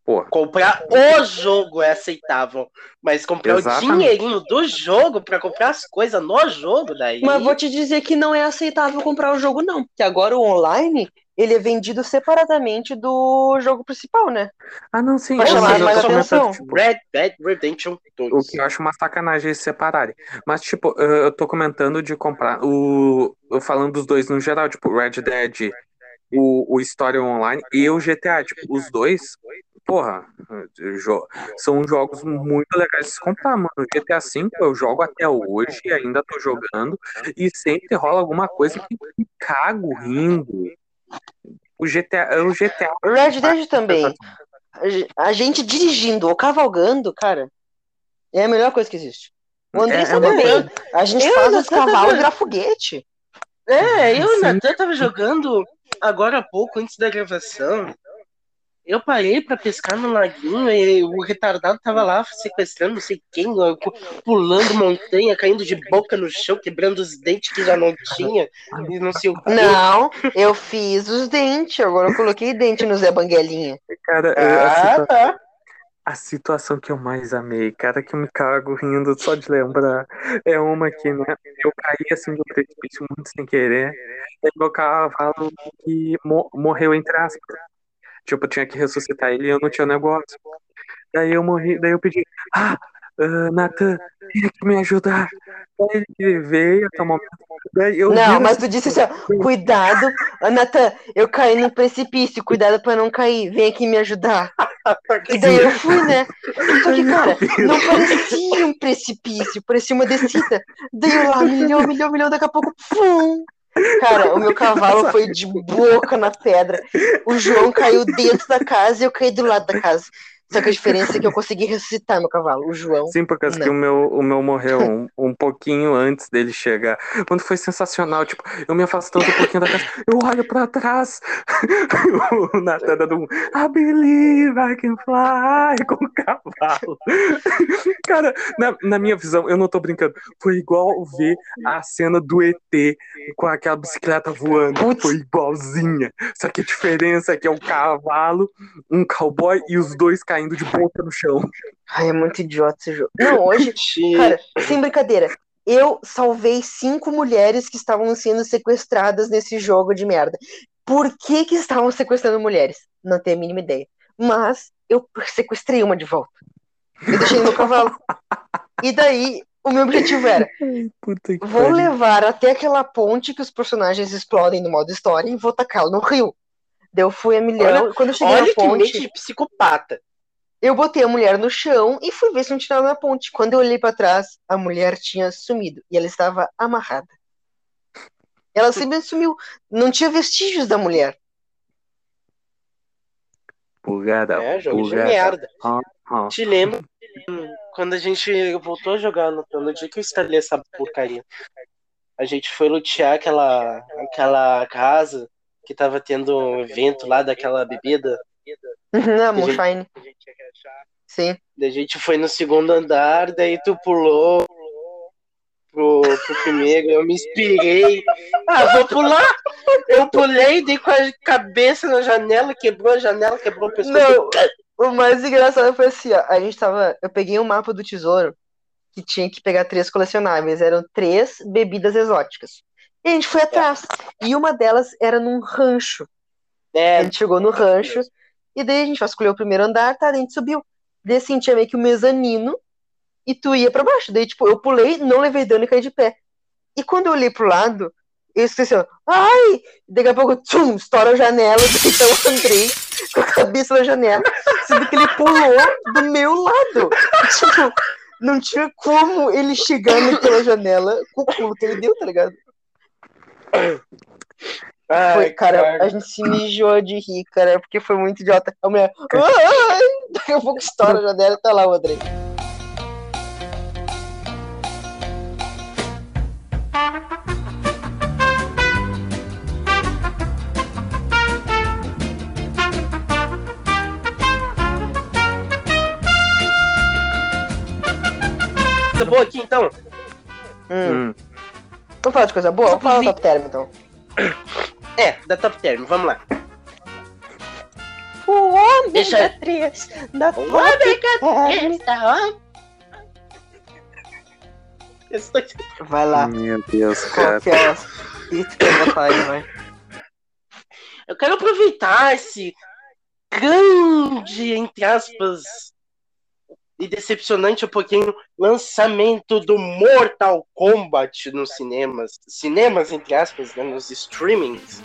Speaker 1: Pô,
Speaker 3: Comprar o jogo é aceitável, mas comprar
Speaker 1: Exatamente.
Speaker 3: o dinheirinho do jogo pra comprar as coisas no jogo, daí.
Speaker 2: Mas vou te dizer que não é aceitável comprar o jogo, não. Porque agora o online, ele é vendido separadamente do jogo principal, né?
Speaker 1: ah, não, sim.
Speaker 2: Pra chamar mais atenção.
Speaker 1: tipo,
Speaker 3: Red Dead Redemption 2.
Speaker 1: O que eu acho uma sacanagem eles separarem. Mas, tipo, eu tô comentando de comprar o. Eu falando dos dois no geral, tipo, Red Dead, o, o Story Online e o GTA. Tipo, os dois, porra, jo- são jogos muito legais de se comprar, mano. O GTA V eu jogo até hoje, ainda tô jogando, e sempre rola alguma coisa que me cago rindo. O GTA, o GTA
Speaker 2: O Red Dead também. A ge- A gente dirigindo ou cavalgando, cara, é a melhor coisa que existe. O André
Speaker 1: É- é
Speaker 2: sabe
Speaker 1: uma
Speaker 2: bem. A gente
Speaker 3: Eu
Speaker 2: faz os cavalos virar foguete.
Speaker 3: É, eu e o. Natan tava jogando agora há pouco, antes da gravação. Eu parei pra pescar no laguinho e o retardado tava lá sequestrando não sei quem, pulando montanha, caindo de boca no chão, quebrando os dentes que já não tinha, e não sei o que.
Speaker 2: Não, eu fiz os dentes. Agora eu coloquei dente no Zé Banguelinha.
Speaker 1: cara, a
Speaker 3: Ah,
Speaker 1: situa-
Speaker 3: tá.
Speaker 1: A situação que eu mais amei, cara, que eu me cago rindo só de lembrar, é uma que, né, eu caí assim do precipício muito sem querer, e meu cavalo que mo- morreu entre aspas. Tipo, eu tinha que ressuscitar ele e eu não tinha negócio. Daí eu morri, daí eu pedi, ah, ah, Nathan, vem aqui me ajudar. Daí ele veio, tomou Daí eu
Speaker 2: Não, mas tu disse assim, ó, cuidado, Ô, Natan, eu caí no precipício, cuidado pra não cair, vem aqui me ajudar. E daí eu fui, né? Só que, cara, não parecia um precipício, parecia uma descida. Daí eu lá, milhão, milhão, milhão, daqui a pouco, pum! Cara, o meu cavalo foi de boca na pedra. O João caiu dentro da casa e eu caí do lado da casa. Só que a diferença é que eu consegui ressuscitar meu cavalo. O João.
Speaker 1: Sim, por causa que
Speaker 2: Não.
Speaker 1: o meu, o meu morreu um, um pouquinho antes dele chegar. Quando foi sensacional, tipo, eu me afastando um pouquinho da casa, eu olho pra trás, o Natan dando um I believe I can fly com o cavalo. Cara, na, na minha visão, eu não tô brincando, foi igual ver a cena do ET com aquela bicicleta voando.
Speaker 2: Putz.
Speaker 1: Foi igualzinha. Só que a diferença é que é um cavalo, um cowboy e os dois caindo de boca no chão.
Speaker 2: Ai, é muito idiota esse jogo. Não, hoje, Cara, sem brincadeira, eu salvei cinco mulheres que estavam sendo sequestradas nesse jogo de merda. Por que que estavam sequestrando mulheres? Não tenho a mínima ideia. Mas eu sequestrei uma de volta. Eu deixei no cavalo. E daí O meu objetivo era,
Speaker 1: Puta que
Speaker 2: vou
Speaker 1: pariu.
Speaker 2: levar até aquela ponte que os personagens explodem no modo história e vou tacá-lo no rio. Daí eu fui a milhão, e quando eu cheguei
Speaker 3: Olha
Speaker 2: na
Speaker 3: que mente
Speaker 2: ponte,
Speaker 3: de psicopata.
Speaker 2: Eu botei a mulher no chão e fui ver se não tirava na ponte. Quando eu olhei pra trás, a mulher tinha sumido e ela estava amarrada. Ela simplesmente sumiu. Não tinha vestígios da mulher.
Speaker 1: Bugada,
Speaker 3: É, jogo de merda.
Speaker 1: Ah,
Speaker 3: Te lembro quando a gente voltou a jogar no, no dia que eu instalei essa porcaria. A gente foi lutear aquela, aquela casa que tava tendo um evento lá daquela bebida.
Speaker 2: Não,
Speaker 3: gente-
Speaker 2: Moonshine. Sim.
Speaker 3: Daí a gente foi no segundo andar, daí tu pulou pro, pro primeiro, eu me inspirei. Ah, vou pular! Eu pulei, dei com a cabeça na janela, quebrou a janela, quebrou o pescoço.
Speaker 2: Não, o mais engraçado foi assim, ó. A gente tava. Eu peguei um mapa do tesouro que tinha que pegar três colecionáveis. Eram três bebidas exóticas. E a gente foi atrás. E uma delas era num rancho. A
Speaker 3: É,
Speaker 2: gente chegou no rancho. E daí a gente escolheu o primeiro andar, tá? A gente subiu. Daí assim, tinha meio que o mezanino. E tu ia pra baixo. Daí, tipo, eu pulei, não levei dano e caí de pé. E quando eu olhei pro lado, eu esqueci, ó. Ai! Daqui a pouco, tchum, estoura a janela. Então eu entrei com a cabeça na janela. Sendo que ele pulou do meu lado. Tipo, não tinha como ele chegar naquela janela com o pulo que ele deu, tá ligado?
Speaker 3: Ai,
Speaker 2: Foi, cara, a gente se mijou de rir, cara, porque foi muito idiota. A mulher, daqui a pouco estoura a janela tá lá o André.
Speaker 3: Tá bom aqui então?
Speaker 2: Hum.
Speaker 1: hum.
Speaker 2: Vamos falar de coisa boa? Vamos falar do top term, então.
Speaker 3: É, da Top Term, vamos lá.
Speaker 2: O homem
Speaker 3: Deixa-
Speaker 2: da três, da top term.
Speaker 3: Esse daqui-
Speaker 2: Vai lá,
Speaker 1: Meu Deus,
Speaker 2: qual
Speaker 1: cara.
Speaker 2: que é aí, vai.
Speaker 3: Eu quero aproveitar esse grande, entre aspas, e decepcionante um pouquinho lançamento do Mortal Kombat nos cinemas. Cinemas, entre aspas, né, nos streamings.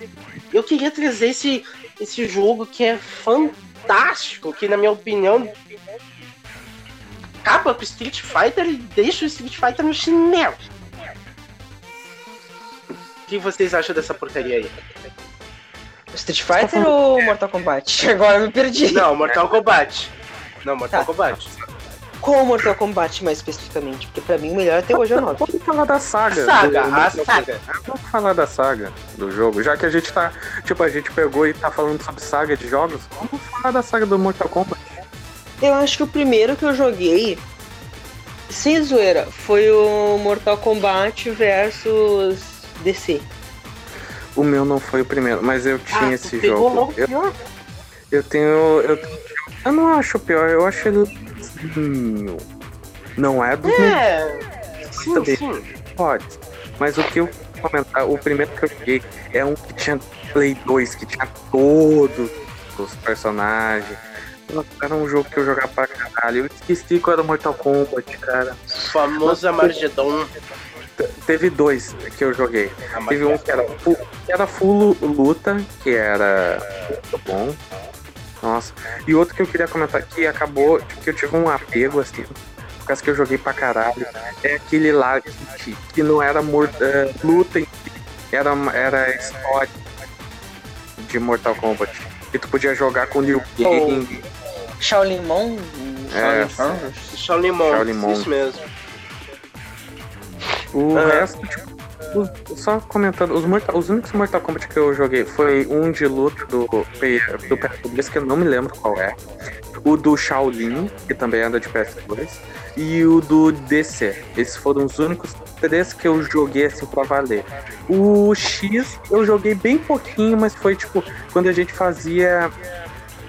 Speaker 3: Eu queria trazer esse, esse jogo que é fantástico, que na minha opinião acaba com o Street Fighter e deixa o Street Fighter no chinelo. O que vocês acham dessa porcaria aí?
Speaker 2: Street Fighter ou Mortal Kombat? Agora eu me perdi.
Speaker 3: Não, Mortal Kombat. Não, Mortal
Speaker 2: Tá.
Speaker 3: Kombat.
Speaker 2: Qual Mortal Kombat mais especificamente? Porque pra mim o melhor até hoje é o 9.
Speaker 1: Vamos falar da saga.
Speaker 3: Saga,
Speaker 1: do-
Speaker 3: a
Speaker 1: do-
Speaker 3: saga.
Speaker 1: Vamos falar da saga do jogo. Já que a gente tá. Tipo, a gente pegou e tá falando sobre saga de jogos, vamos falar da saga do Mortal Kombat.
Speaker 2: Eu acho que o primeiro que eu joguei, sem zoeira, foi o Mortal Kombat versus DC.
Speaker 1: O meu não foi o primeiro, mas eu tinha
Speaker 3: Ah,
Speaker 1: esse jogo.
Speaker 3: logo
Speaker 1: Eu,
Speaker 3: pior.
Speaker 1: eu tenho. Eu, eu não acho pior, eu acho ele. Não é dos
Speaker 3: É. Sim, sim.
Speaker 1: Pode. Mas o que eu vou comentar, o primeiro que eu joguei é um que tinha Play 2, que tinha todos os personagens. Nossa, Era um jogo que eu jogava pra caralho. Eu esqueci qual era Mortal Kombat, cara.
Speaker 3: Famoso Amargedon.
Speaker 1: Te- Teve dois que eu joguei. Teve um que era full, que era full luta, que era muito bom. Nossa. E outro que eu queria comentar que acabou, que eu tive um apego, assim, por causa que eu joguei pra caralho. É aquele lá que, que não era mor- eh, luta, era, era história de Mortal Kombat. E tu podia jogar com Liu Kang.
Speaker 2: Shaolin Mon?
Speaker 1: É.
Speaker 2: Shaolin
Speaker 3: Monks. isso mesmo.
Speaker 1: O
Speaker 3: Ah.
Speaker 1: resto, tipo, os- só comentando, os, Mortal- os únicos Mortal Kombat que eu joguei foi um de luta do, do PS2, que eu não me lembro qual é. O do Shaolin, que também anda de PS2. E o do DC. Esses foram os únicos três que eu joguei assim pra valer. O X eu joguei bem pouquinho, mas foi tipo, quando a gente fazia.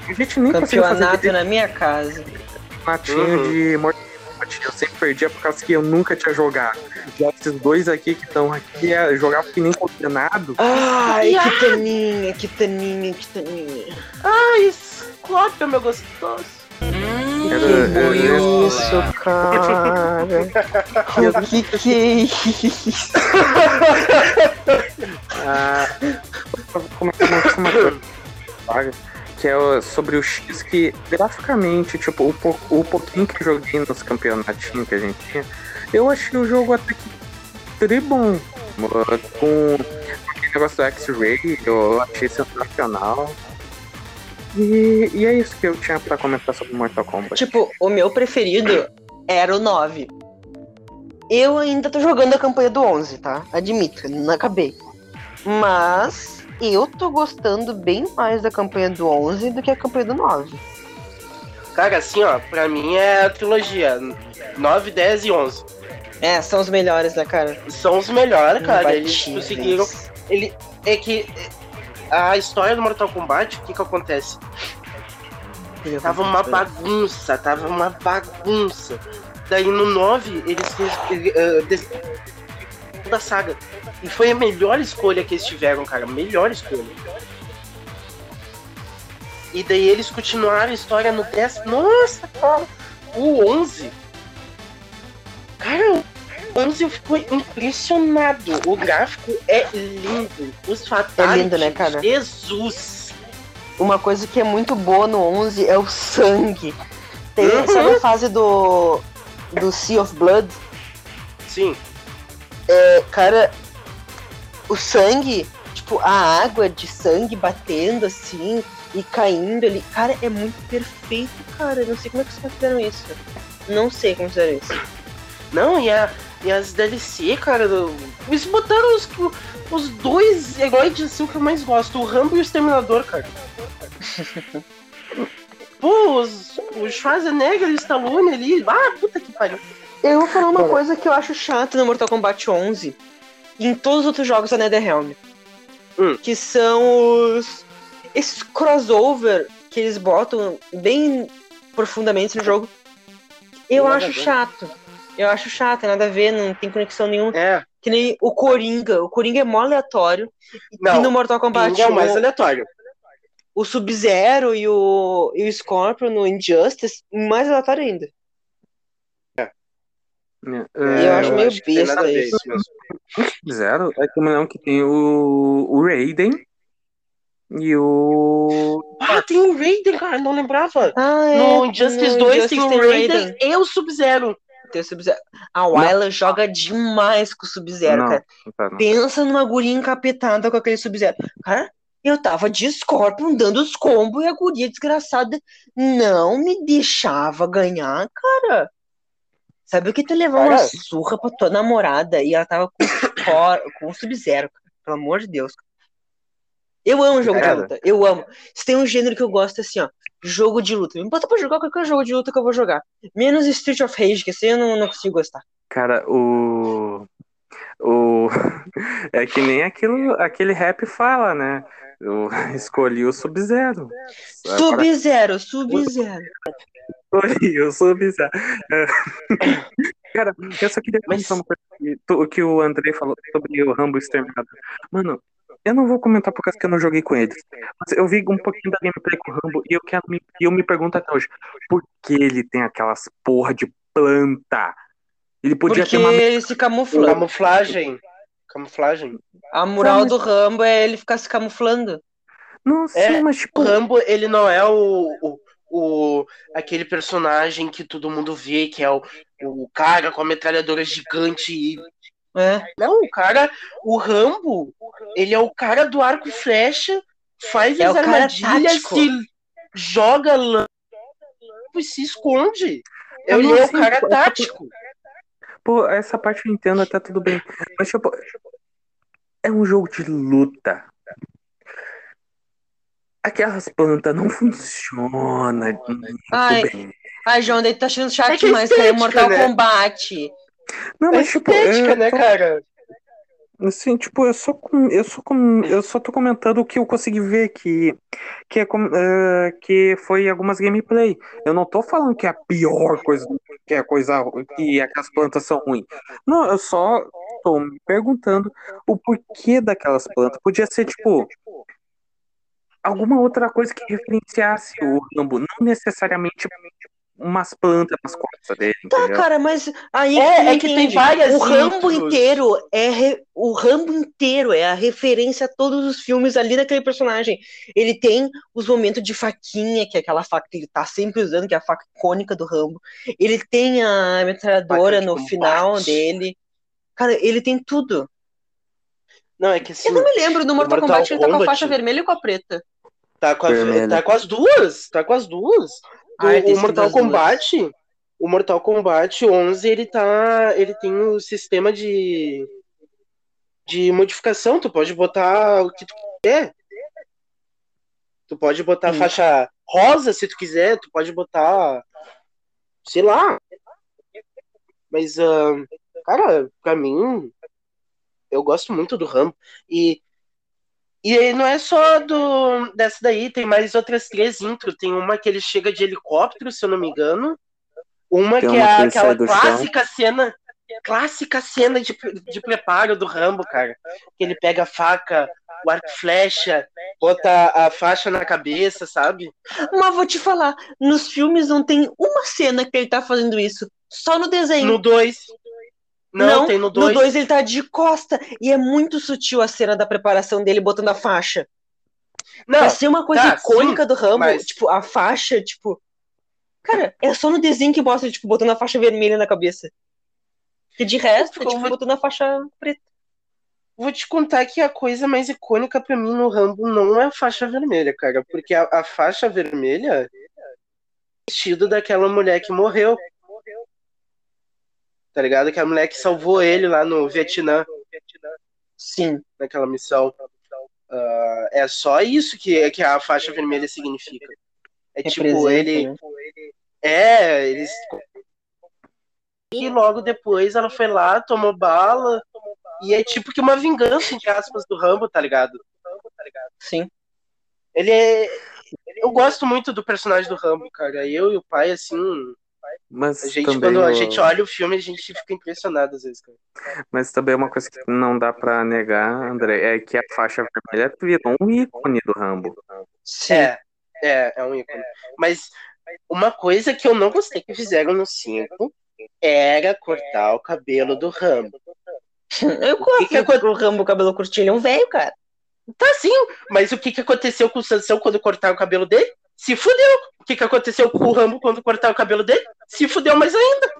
Speaker 1: A gente nem conseguia fazer
Speaker 2: na minha casa.
Speaker 1: campeonatinho
Speaker 3: Uhum.
Speaker 1: de Mortal perdia por causa que eu nunca tinha jogado. Já esses dois aqui que estão aqui é, jogavam que nem condenado.
Speaker 2: Ai, que taninha, que taninha, que taninha.
Speaker 3: Ai, Scorpion, meu gostoso.
Speaker 2: que
Speaker 1: Era- era-
Speaker 2: isso, cara? O que que é isso?
Speaker 1: Ah, vou comentar mais uma coisa, sabe? Que é sobre o X que graficamente, tipo, o, po- o pouquinho que eu joguei nos campeonatinhos que a gente tinha, eu achei o jogo até que tri bom. Uh, Com aquele negócio do X-Ray, eu achei sensacional. E, e é isso que eu tinha pra comentar sobre Mortal Kombat.
Speaker 2: Tipo, o meu preferido era o 9. Eu ainda tô jogando a campanha do 11, tá? Admito, não acabei. Mas eu tô gostando bem mais da campanha do 11 do que a campanha do 9.
Speaker 3: Cara, assim, ó, pra mim é a trilogia 9, 10 e 11.
Speaker 2: É, são os melhores, né, cara?
Speaker 3: São os melhores, cara. Eles
Speaker 2: Imbatíveis.
Speaker 3: conseguiram. Ele, é que a história do Mortal Kombat, o que que acontece? Tava uma bagunça, tava uma bagunça. Daí no 9, eles fez ele, eh, da saga. E foi a melhor escolha que eles tiveram, cara. Melhor escolha. E daí eles continuaram a história no 10. Nossa, cara. O 11. Cara, o 11 eu fico impressionado. O gráfico é lindo. Os fatalities.
Speaker 2: lindo, né, cara?
Speaker 3: Jesus.
Speaker 2: Uma coisa que é muito boa no 11 é o sangue. Tem,
Speaker 3: Uhum.
Speaker 2: Sabe a fase do, do Sea of Blood?
Speaker 3: Sim.
Speaker 2: É, cara, o sangue, tipo, a água de sangue batendo assim e caindo ali. Cara, é muito perfeito, cara. Eu não sei como é que caras fizeram isso. Não sei como fizeram isso.
Speaker 3: Não, e, a, e as DLC, cara, do- eles botaram os, os dois heróis de ação que eu mais gosto, o Rambo e o Exterminador, cara. Pô, os, o Schwarzenegger e o Stallone ali, ah, puta que pariu.
Speaker 2: Eu vou falar uma coisa que eu acho chata no Mortal Kombat 11 e em todos os outros jogos da NetherRealm.
Speaker 3: Hum.
Speaker 2: Que são os... Esses crossover que eles botam bem profundamente no jogo. Eu
Speaker 3: Nada
Speaker 2: acho chato. Eu acho chato, nada a ver, não tem conexão nenhuma.
Speaker 3: É,
Speaker 2: Que nem o Coringa. O Coringa é mó aleatório. E
Speaker 3: Não,
Speaker 2: no Mortal Kombat,
Speaker 3: é o mais aleatório.
Speaker 2: o Sub-Zero e o, e o Scorpion no Injustice, mais aleatório ainda.
Speaker 1: É,
Speaker 2: eu acho meio
Speaker 3: a
Speaker 2: besta isso.
Speaker 1: Zero é que não que tem o, o Raiden e o.
Speaker 3: Ah, tem o Raiden, cara, não lembrava.
Speaker 2: Ah,
Speaker 3: No Injustice 2 tem o Raiden e o Sub-Zero.
Speaker 2: Tem o Sub-Zero. A Wyla joga demais com o Sub-Zero, cara.
Speaker 1: não.
Speaker 2: Pensa numa guria encapetada com aquele Sub-Zero. Cara, eu tava de Scorpion dando os combos e a guria desgraçada não me deixava ganhar, cara. Sabe o que tu levar uma surra pra tua namorada e ela tava com, com o Sub-Zero. Pelo amor de Deus. Eu amo jogo de luta. Eu amo. Se tem um gênero que eu gosto, é assim, ó. Jogo de luta. Me bota pra jogar qualquer jogo de luta que eu vou jogar. Menos Street of Rage, que assim eu não, não consigo gostar.
Speaker 1: Cara, o. O. É que nem aquilo, aquele rap fala, né? Eu escolhi o Sub-Zero.
Speaker 2: Sub-Zero, Sub-Zero.
Speaker 1: Escolhi o Sub-Zero. É. Cara, eu só queria
Speaker 3: Mas-
Speaker 1: comentar uma coisa que, o Andrei falou sobre o Rambo Exterminador. Mano, eu não vou comentar por causa que eu não joguei com eles. Mas eu vi um pouquinho da gameplay com o Rambo e eu, quero me, eu me pergunto até hoje, por que ele tem aquelas porra de planta? Ele podia
Speaker 2: Porque
Speaker 1: ter uma
Speaker 2: ele se camufla.
Speaker 3: Camuflagem. Camuflagem.
Speaker 2: A moral
Speaker 1: Mas-
Speaker 2: do Rambo é ele ficar se camuflando.
Speaker 1: Não, sim,
Speaker 3: É,
Speaker 1: mas
Speaker 3: O
Speaker 1: tipo.
Speaker 3: Rambo, ele não é o, o, o- aquele personagem que todo mundo vê, que é o, o cara com a metralhadora gigante. E...
Speaker 2: É.
Speaker 3: Não, o cara, o Rambo, ele é o cara do arco e flecha, faz
Speaker 2: É
Speaker 3: as armadilhas, se joga lã e se esconde.
Speaker 1: Eu
Speaker 3: Ele é o cara
Speaker 1: tipo,
Speaker 3: tático.
Speaker 1: Pô, essa parte eu entendo até tudo bem. Mas, tipo, é um jogo de luta. Aquelas plantas não funcionam
Speaker 2: Ai,
Speaker 1: bem.
Speaker 2: Ai, João, daí tu tá achando chato
Speaker 3: É que é
Speaker 2: demais, cara. É Mortal
Speaker 3: né?
Speaker 2: Kombat.
Speaker 1: Não,
Speaker 3: É
Speaker 1: mas tipo,
Speaker 3: estética,
Speaker 1: eu
Speaker 3: né,
Speaker 1: tô-
Speaker 3: cara?
Speaker 1: assim, tipo, eu só, com- eu só, com- eu só tô comentando o que eu consegui ver que que é com- eh, que foi algumas gameplay. Eu não tô falando que é a pior coisa, que é a coisa que aquelas plantas são ruins. Não, eu só tô me perguntando o porquê daquelas plantas. Podia ser tipo alguma outra coisa que referenciasse o Rambo, não necessariamente umas plantas nas costas dele,
Speaker 2: Tá,
Speaker 1: entendeu?
Speaker 2: cara, mas aí
Speaker 3: É, é que tem várias
Speaker 2: O Rambo inteiro é re- o Rambo inteiro é a referência a todos os filmes ali daquele personagem. Ele tem os momentos de faquinha, que é aquela faca que ele tá sempre usando, que é a faca icônica do Rambo. Ele tem a metralhadora no
Speaker 3: combate.
Speaker 2: final dele. Cara, ele tem tudo.
Speaker 3: Não, é que assim,
Speaker 2: Eu não me lembro do Mortal,
Speaker 3: Mortal
Speaker 2: Kombat, ele tá com a
Speaker 3: Kombat-
Speaker 2: faixa vermelha e com a preta.
Speaker 3: Tá com, a- tá com as duas. Tá com as duas.
Speaker 2: Ah,
Speaker 3: O-
Speaker 2: tem
Speaker 3: o Mortal
Speaker 2: das duas.
Speaker 3: Kombat. O Mortal Kombat 11, ele tá. Ele tem o sistema de. De modificação. Tu pode botar o que tu quiser. Tu pode botar
Speaker 2: Sim.
Speaker 3: faixa rosa se tu quiser. Tu pode botar. Sei lá. Mas, ah, cara, pra mim. Eu gosto muito do Rambo. E. E aí não é só do dessa daí, tem mais outras três intro. Tem uma que ele chega de helicóptero, se eu não me engano. Uma
Speaker 1: Tem
Speaker 3: que
Speaker 1: uma
Speaker 3: é aquela
Speaker 1: do chão.
Speaker 3: clássica cena, clássica cena de, de preparo do Rambo, cara. Que ele pega a faca, o arco flecha, bota a faixa na cabeça, sabe?
Speaker 2: Mas vou te falar, nos filmes não tem uma cena que ele tá fazendo isso. Só no desenho.
Speaker 3: No 2. Não, tem no 2.
Speaker 2: No 2 ele tá de costa. E é muito sutil a cena da preparação dele botando a faixa.
Speaker 3: Não,
Speaker 2: Pra ser uma coisa
Speaker 3: tá,
Speaker 2: icônica
Speaker 3: sim,
Speaker 2: do Rambo,
Speaker 3: mas-
Speaker 2: tipo, a faixa, tipo. Cara, é só no desenho que mostra, tipo, botando a faixa vermelha na cabeça. E de resto, tipo,
Speaker 3: muito-
Speaker 2: botando a faixa preta.
Speaker 3: Vou te contar que a coisa mais icônica pra mim no Rambo não é a faixa vermelha, cara. Porque a, a faixa vermelha é o vestido daquela mulher que morreu. Tá ligado? Que a mulher que salvou ele lá no Vietnã,
Speaker 2: Sim.
Speaker 3: naquela missão. Ah, é só isso que, que a faixa vermelha significa. É tipo, ele.
Speaker 2: né?
Speaker 3: É, eles. E logo depois ela foi lá, tomou bala. E é tipo que uma vingança, entre aspas, do Rambo, tá ligado?
Speaker 2: Sim.
Speaker 3: Ele é. Eu gosto muito do personagem do Rambo, cara. Eu e o pai, assim.
Speaker 1: Mas
Speaker 3: A gente,
Speaker 1: também
Speaker 3: quando a
Speaker 1: o-
Speaker 3: gente olha o filme, a gente fica impressionado às vezes, cara.
Speaker 1: Mas também uma coisa que não dá pra negar, André, é que a faixa vermelha virou um ícone do Rambo.
Speaker 2: Sim.
Speaker 3: É, é, é um ícone. Mas uma coisa que eu não gostei que fizeram no 5 era cortar o cabelo do Rambo.
Speaker 2: Eu gosto
Speaker 3: que que
Speaker 2: que o Rambo cabelo curtinho, ele é um velho, cara.
Speaker 3: Tá sim, mas o que, que aconteceu com o Sansão quando cortaram o cabelo dele? Se fudeu. O que, que aconteceu com o Rambo quando cortaram o cabelo dele? Se fudeu mais ainda.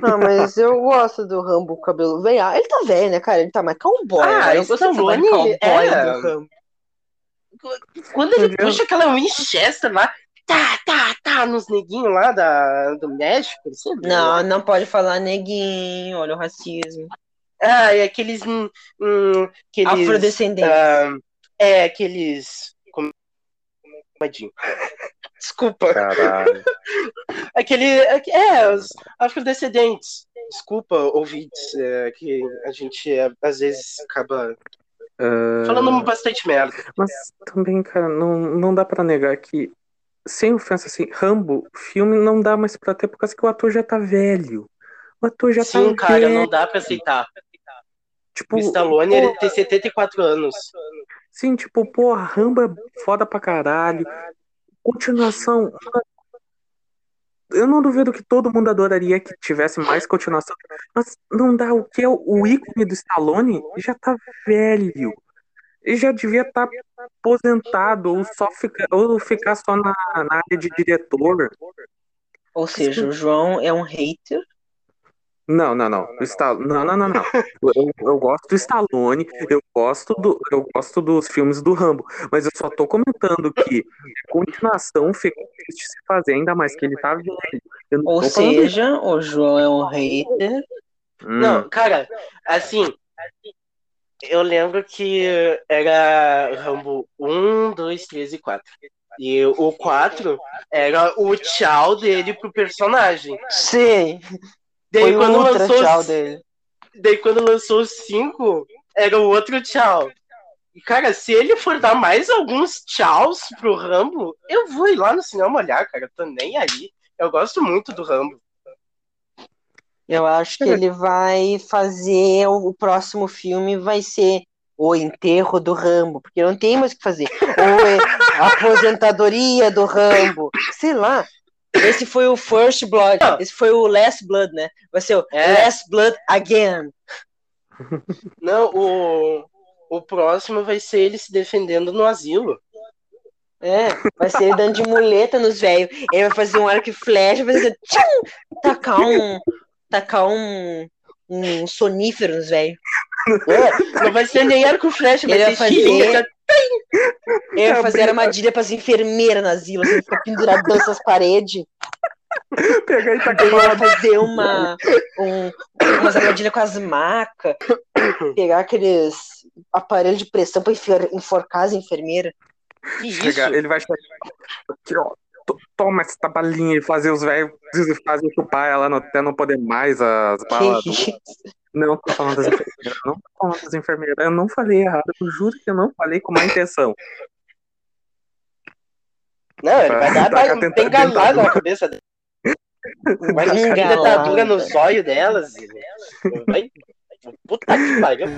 Speaker 2: Não, mas eu gosto do Rambo com cabelo velho. Ah, ele tá velho, né, cara? Ele tá mais cowboy.
Speaker 3: Ah,
Speaker 2: né? Eu gosto
Speaker 3: Stallone,
Speaker 2: cowboy
Speaker 3: é.
Speaker 2: do Rambo.
Speaker 3: Quando ele
Speaker 1: Entendeu?
Speaker 3: puxa aquela Winchester lá, tá, tá, tá, nos neguinhos lá da, do México, não sei.
Speaker 2: Não, não pode falar neguinho, olha o racismo.
Speaker 3: Ah, e aqueles. Hum, hum, aqueles
Speaker 2: Afrodescendente.
Speaker 3: ah, é, aqueles. Comadinho. Desculpa.
Speaker 1: Caralho.
Speaker 3: Aquele. É, os afrodescendentes. Desculpa, ouvintes, é, que a gente é, às vezes acaba
Speaker 1: Ah,
Speaker 3: falando bastante merda.
Speaker 1: Mas também, cara, não, não dá pra negar que, sem ofensa, assim, Rambo, filme não dá mais pra ter por causa que o ator já tá velho. O ator já
Speaker 3: Sim,
Speaker 1: tá
Speaker 3: cara,
Speaker 1: velho.
Speaker 3: não dá pra aceitar.
Speaker 1: Tipo,
Speaker 3: O Stallone, ele tem 74 anos.
Speaker 1: Sim, tipo, pô, Rambo é foda pra caralho. Continuação. Eu não duvido que todo mundo adoraria que tivesse mais continuação. Mas não dá. O que é o, ícone do Stallone já tá velho. Ele já devia estar aposentado ou só ficar, ou ficar só na, na área de diretor.
Speaker 2: Ou seja, o João é um hater.
Speaker 1: Não, não, não. O Stall... Não, não, não, não. Eu, eu gosto do Stallone, eu gosto, do, eu gosto dos filmes do Rambo, mas eu só tô comentando que a continuação fica difícil de se fazer, ainda mais que ele tá velho.
Speaker 2: Ou seja, o João é um hater.
Speaker 1: Hum,
Speaker 3: Não, cara, assim, eu lembro que era Rambo 1, 2, 3 e 4. E o 4 era o tchau dele pro personagem.
Speaker 2: Sim.
Speaker 3: Daí
Speaker 2: Foi
Speaker 3: quando lançou
Speaker 2: tchau
Speaker 3: os-
Speaker 2: dele.
Speaker 3: Daí quando lançou os 5, era o outro tchau. E, cara, se ele for dar mais alguns tchauz pro Rambo, eu vou ir lá no cinema olhar, cara. Tô nem aí. Eu gosto muito do Rambo.
Speaker 2: Eu acho que ele vai fazer o, o próximo filme vai ser o enterro do Rambo, porque não tem mais o que fazer. Ou é a aposentadoria do Rambo, sei lá. Esse foi o First Blood. Esse foi o Last Blood, né? Vai ser o
Speaker 3: É.
Speaker 2: Last Blood Again.
Speaker 3: Não, o, o próximo vai ser ele se defendendo no asilo.
Speaker 2: É, vai ser ele dando de muleta nos velhos. Ele vai fazer um arco e flecha, vai fazer tchum, tacar um. Tacar um. Um sonífero nos velhos.
Speaker 3: É, não vai ser nem arco e flecha, vai
Speaker 2: Ele
Speaker 3: ser
Speaker 2: vai fazer-
Speaker 3: xírica.
Speaker 2: Ele vai fazer
Speaker 1: Abrir-
Speaker 2: armadilha pras enfermeiras no asilo, assim, ficar penduradão essas paredes.
Speaker 1: Pegar e tacar
Speaker 2: Ele
Speaker 1: uma
Speaker 2: vai fazer uma. Um, umas armadilhas com as macas. Pegar aqueles aparelhos de pressão pra enforcar as enfermeiras.
Speaker 3: Que isso?
Speaker 1: ele vai chegar aqui, ó. To- Toma essa balinha e fazer os velhos fazer chupar ela no- até não poder mais as balas. Não tô falando das enfermeiras, não tô falando das enfermeiras. Eu não falei errado, eu juro que eu não falei com má intenção.
Speaker 3: Não, ele vai dar
Speaker 1: Tacar
Speaker 3: uma
Speaker 1: dentadura.
Speaker 3: na cabeça dela. Vai dar dentadura no zóio delas. e- Vai. Puta que pariu.